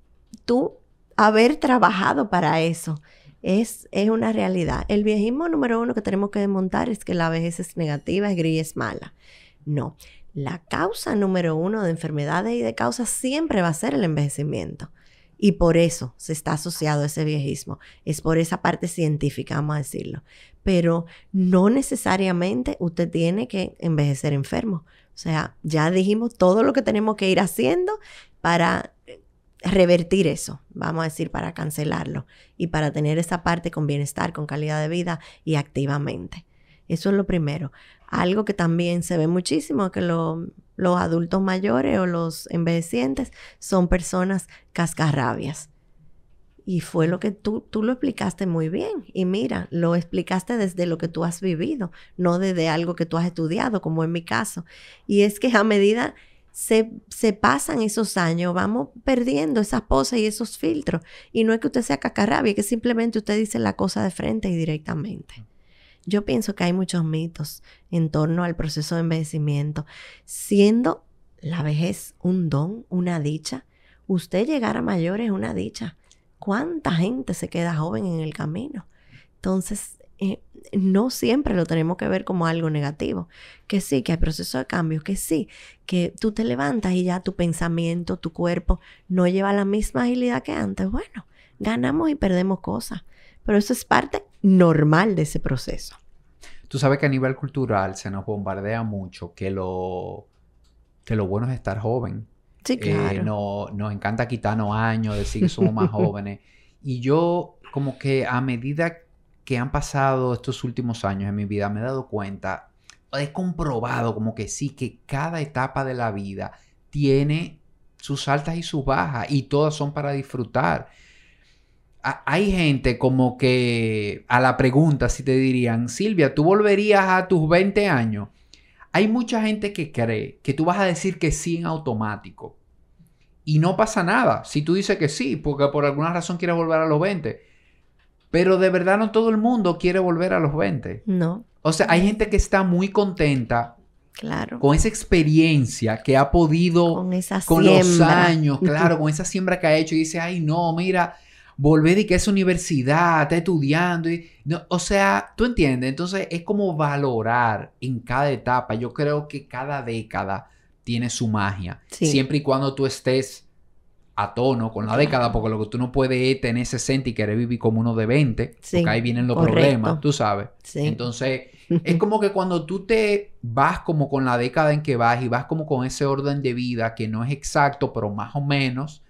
tú haber trabajado para eso. Es, es una realidad. El viejismo número uno que tenemos que desmontar es que la vejez es negativa, es gris, es mala. No. La causa número uno de enfermedades y de causas siempre va a ser el envejecimiento. Y por eso se está asociado a ese viejismo. Es por esa parte científica, vamos a decirlo. Pero no necesariamente usted tiene que envejecer enfermo. O sea, ya dijimos todo lo que tenemos que ir haciendo para eh, revertir eso, vamos a decir, para cancelarlo y para tener esa parte con bienestar, con calidad de vida y activamente. Eso es lo primero. Algo que también se ve muchísimo, que los adultos mayores o los envejecientes son personas cascarrabias. Y fue lo que tú, tú lo explicaste muy bien. Y mira, lo explicaste desde lo que tú has vivido, no desde algo que tú has estudiado, como en mi caso. Y es que a medida se, se, pasan esos años, vamos perdiendo esas poses y esos filtros. Y no es que usted sea cacarrabia, que simplemente usted dice la cosa de frente y directamente. Yo pienso que hay muchos mitos en torno al proceso de envejecimiento, siendo la vejez un don, una dicha. Usted llegar a mayor es una dicha. ¿Cuánta gente se queda joven en el camino? Entonces, eh, no siempre lo tenemos que ver como algo negativo. Que sí, que hay proceso de cambio, que sí, que tú te levantas y ya tu pensamiento, tu cuerpo no lleva la misma agilidad que antes. Bueno, ganamos y perdemos cosas. Pero eso es parte normal de ese proceso. Tú sabes que a nivel cultural se nos bombardea mucho que lo, que lo bueno es estar joven. Sí, eh, claro. no, nos encanta quitarnos años, decir que somos más jóvenes. Y yo como que a medida que han pasado estos últimos años en mi vida me he dado cuenta, he comprobado como que sí, que cada etapa de la vida tiene sus altas y sus bajas y todas son para disfrutar hay gente como que a la pregunta, si te dirían, Silvia, ¿tú volverías a tus 20 años? hay mucha gente que cree que tú vas a decir que sí en automático. Y no pasa nada si tú dices que sí, porque por alguna razón quieres volver a los 20. Pero de verdad no todo el mundo quiere volver a los 20. No. O sea, hay gente que está muy contenta Claro. con esa experiencia que ha podido Con esa con los años, claro, con esa siembra que ha hecho y dice, ay, no, mira, volver y que es universidad, está estudiando. Y, no, o sea, tú entiendes, entonces es como valorar en cada etapa. Yo creo que cada década tiene su magia, Sí. siempre y cuando tú estés a tono con la década, porque lo que tú no puedes es tener 60 y querer vivir como uno de 20, Sí, porque ahí vienen los correcto. problemas, tú sabes. Sí. Entonces, es como que cuando tú te vas como con la década en que vas y vas como con ese orden de vida que no es exacto, pero más o menos,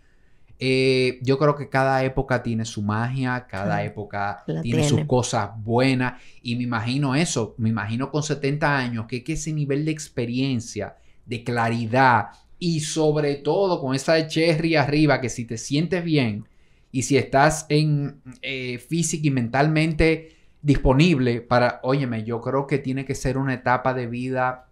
eh, yo creo que cada época tiene su magia, cada Ah, época tiene, sus cosas buenas y me imagino eso, me imagino con 70 años que, que ese nivel de experiencia, de claridad y sobre todo con esa cherry arriba que si te sientes bien y si estás en eh, física y mentalmente disponible para, óyeme, yo creo que tiene que ser una etapa de vida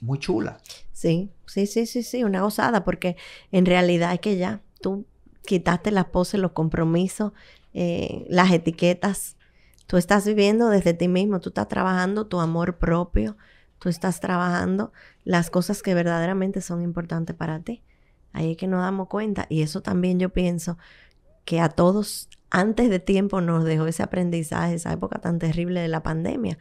muy chula. Sí, sí, sí, sí, sí, una gozada, porque en realidad es que ya tú quitaste las poses, los compromisos, eh, las etiquetas. Tú estás viviendo desde ti mismo, tú estás trabajando tu amor propio, tú estás trabajando las cosas que verdaderamente son importantes para ti. Ahí es que nos damos cuenta. Y eso también yo pienso que a todos antes de tiempo nos dejó ese aprendizaje, esa época tan terrible de la pandemia,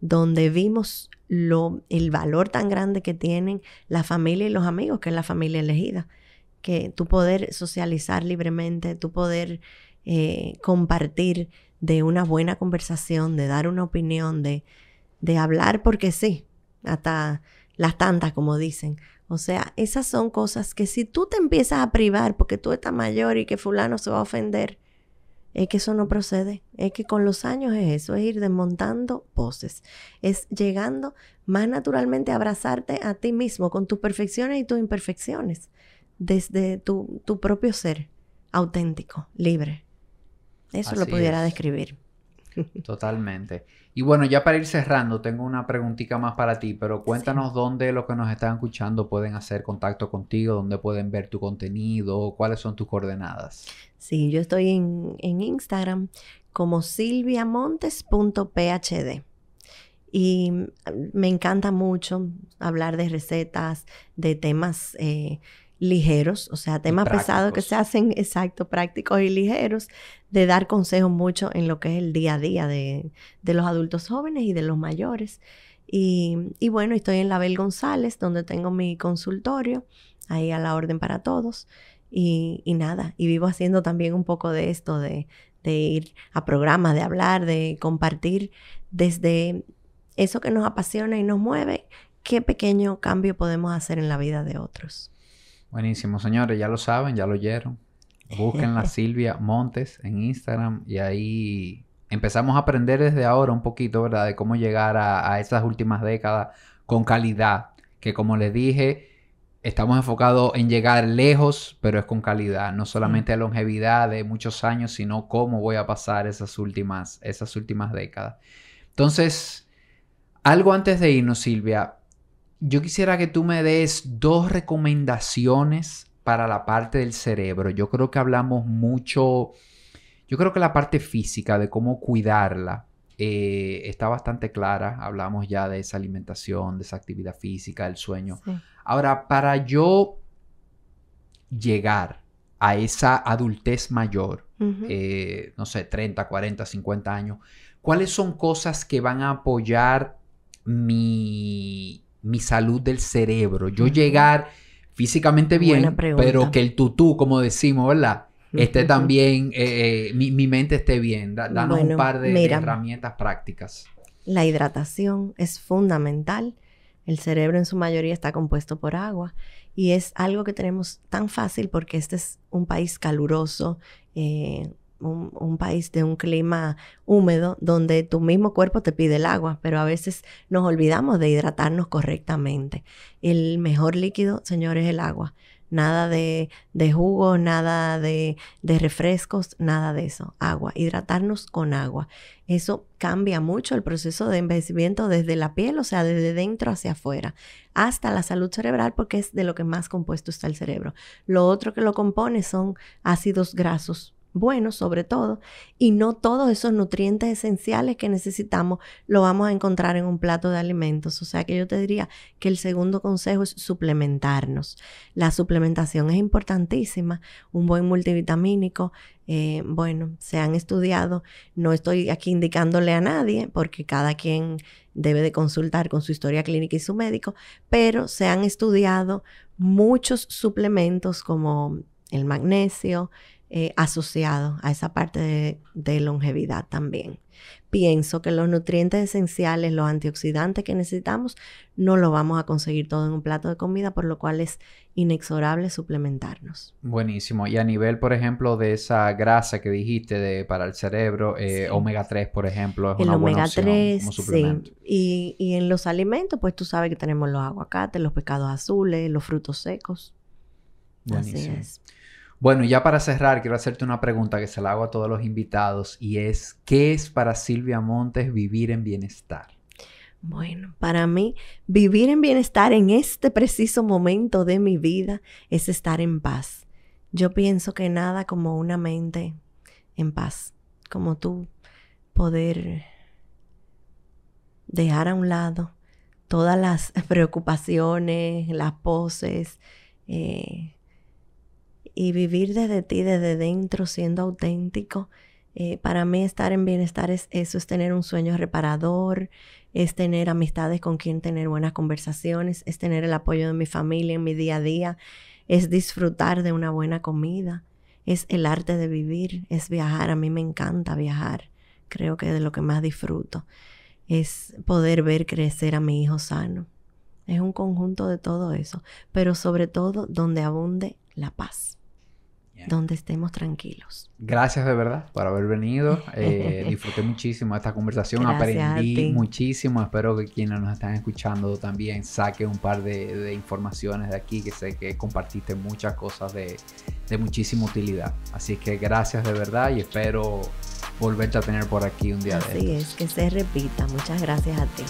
donde vimos lo, el valor tan grande que tienen la familia y los amigos, que es la familia elegida, que tú poder socializar libremente, tú poder eh, compartir de una buena conversación, de dar una opinión, de, de hablar porque sí, hasta las tantas, como dicen. O sea, esas son cosas que si tú te empiezas a privar porque tú estás mayor y que fulano se va a ofender, es que eso no procede. Es que con los años es eso, es ir desmontando poses. Es llegando más naturalmente a abrazarte a ti mismo con tus perfecciones y tus imperfecciones. Desde tu, tu propio ser, auténtico, libre. Eso lo pudiera es. describir. Totalmente. Y bueno, ya para ir cerrando, tengo una preguntita más para ti, pero cuéntanos dónde los que nos están escuchando pueden hacer contacto contigo, dónde pueden ver tu contenido, cuáles son tus coordenadas. Sí, yo estoy en, en Instagram como silviamontes.phd. Y me encanta mucho hablar de recetas, de temas eh, ligeros, o sea, temas pesados que se hacen, exacto, prácticos y ligeros, de dar consejos mucho en lo que es el día a día de, de los adultos jóvenes y de los mayores. Y, y bueno, estoy en la Bel González, donde tengo mi consultorio, ahí a la orden para todos. Y, y nada, y vivo haciendo también un poco de esto, de, de ir a programas, de hablar, de compartir desde eso que nos apasiona y nos mueve, qué pequeño cambio podemos hacer en la vida de otros. Buenísimo, señores, ya lo saben, ya lo oyeron. Busquen la Silvia Montes en Instagram y ahí empezamos a aprender desde ahora un poquito, ¿verdad? De cómo llegar a, a esas últimas décadas con calidad, que como les dije, estamos enfocados en llegar lejos, pero es con calidad, no solamente a longevidad de muchos años, sino cómo voy a pasar esas últimas, esas últimas décadas. Entonces, algo antes de irnos, Silvia, yo quisiera que tú me des dos recomendaciones para la parte del cerebro. Yo creo que hablamos mucho, yo creo que la parte física de cómo cuidarla eh, está bastante clara. Hablamos ya de esa alimentación, de esa actividad física, el sueño. Sí. Ahora, para yo llegar a esa adultez mayor, eh, no sé, 30, 40, 50 años, ¿cuáles son cosas que van a apoyar mi, mi salud del cerebro? Yo llegar físicamente bien, pero que el tutú, como decimos, ¿verdad? Esté también, eh, eh, mi, mi mente esté bien. Da- danos un par de, herramientas prácticas. La hidratación es fundamental. El cerebro en su mayoría está compuesto por agua y es algo que tenemos tan fácil porque este es un país caluroso, eh, un, país de un clima húmedo donde tu mismo cuerpo te pide el agua, pero a veces nos olvidamos de hidratarnos correctamente. El mejor líquido, señores, es el agua. Nada de, de jugo, nada de, de refrescos, nada de eso. Agua, hidratarnos con agua. Eso cambia mucho el proceso de envejecimiento desde la piel, o sea, desde dentro hacia afuera, hasta la salud cerebral, porque es de lo que más compuesto está el cerebro. Lo otro que lo compone son ácidos grasos buenos sobre todo, y no todos esos nutrientes esenciales que necesitamos lo vamos a encontrar en un plato de alimentos. O sea que yo te diría que el segundo consejo es suplementarnos. La suplementación es importantísima, un buen multivitamínico. Eh, bueno, se han estudiado, no estoy aquí indicándole a nadie porque cada quien debe de consultar con su historia clínica y su médico, pero se han estudiado muchos suplementos como el magnesio, eh, asociado a esa parte de, longevidad también. Pienso que los nutrientes esenciales, los antioxidantes que necesitamos, no lo vamos a conseguir todo en un plato de comida, por lo cual es inexorable suplementarnos. Buenísimo. Y a nivel, por ejemplo, de esa grasa que dijiste de, para el cerebro, eh, omega 3, por ejemplo, es una buena opción 3, como suplemento. Sí. Y, y en los alimentos, pues tú sabes que tenemos los aguacates, los pescados azules, los frutos secos. Buenísimo. Así es. Bueno, ya para cerrar, quiero hacerte una pregunta que se la hago a todos los invitados y es, ¿qué es para Silvia Montes vivir en bienestar? Bueno, para mí, vivir en bienestar en este preciso momento de mi vida es estar en paz. Yo pienso que nada como una mente en paz, como tú poder dejar a un lado todas las preocupaciones, las poses, eh, y vivir desde ti, desde dentro, siendo auténtico. Eh, para mí estar en bienestar es eso, es tener un sueño reparador, es tener amistades con quien tener buenas conversaciones, es tener el apoyo de mi familia en mi día a día, es disfrutar de una buena comida, es el arte de vivir, es viajar. A mí me encanta viajar, creo que de lo que más disfruto es poder ver crecer a mi hijo sano. Es un conjunto de todo eso, pero sobre todo donde abunde la paz donde estemos tranquilos. Gracias de verdad por haber venido. Eh, disfruté muchísimo esta conversación, aprendí muchísimo. Espero que quienes nos están escuchando también saquen un par de, informaciones de aquí, que sé que compartiste muchas cosas de, de muchísima utilidad. Así que gracias de verdad y espero volverte a tener por aquí un día de estos. Así es, que se repita. Muchas gracias a ti.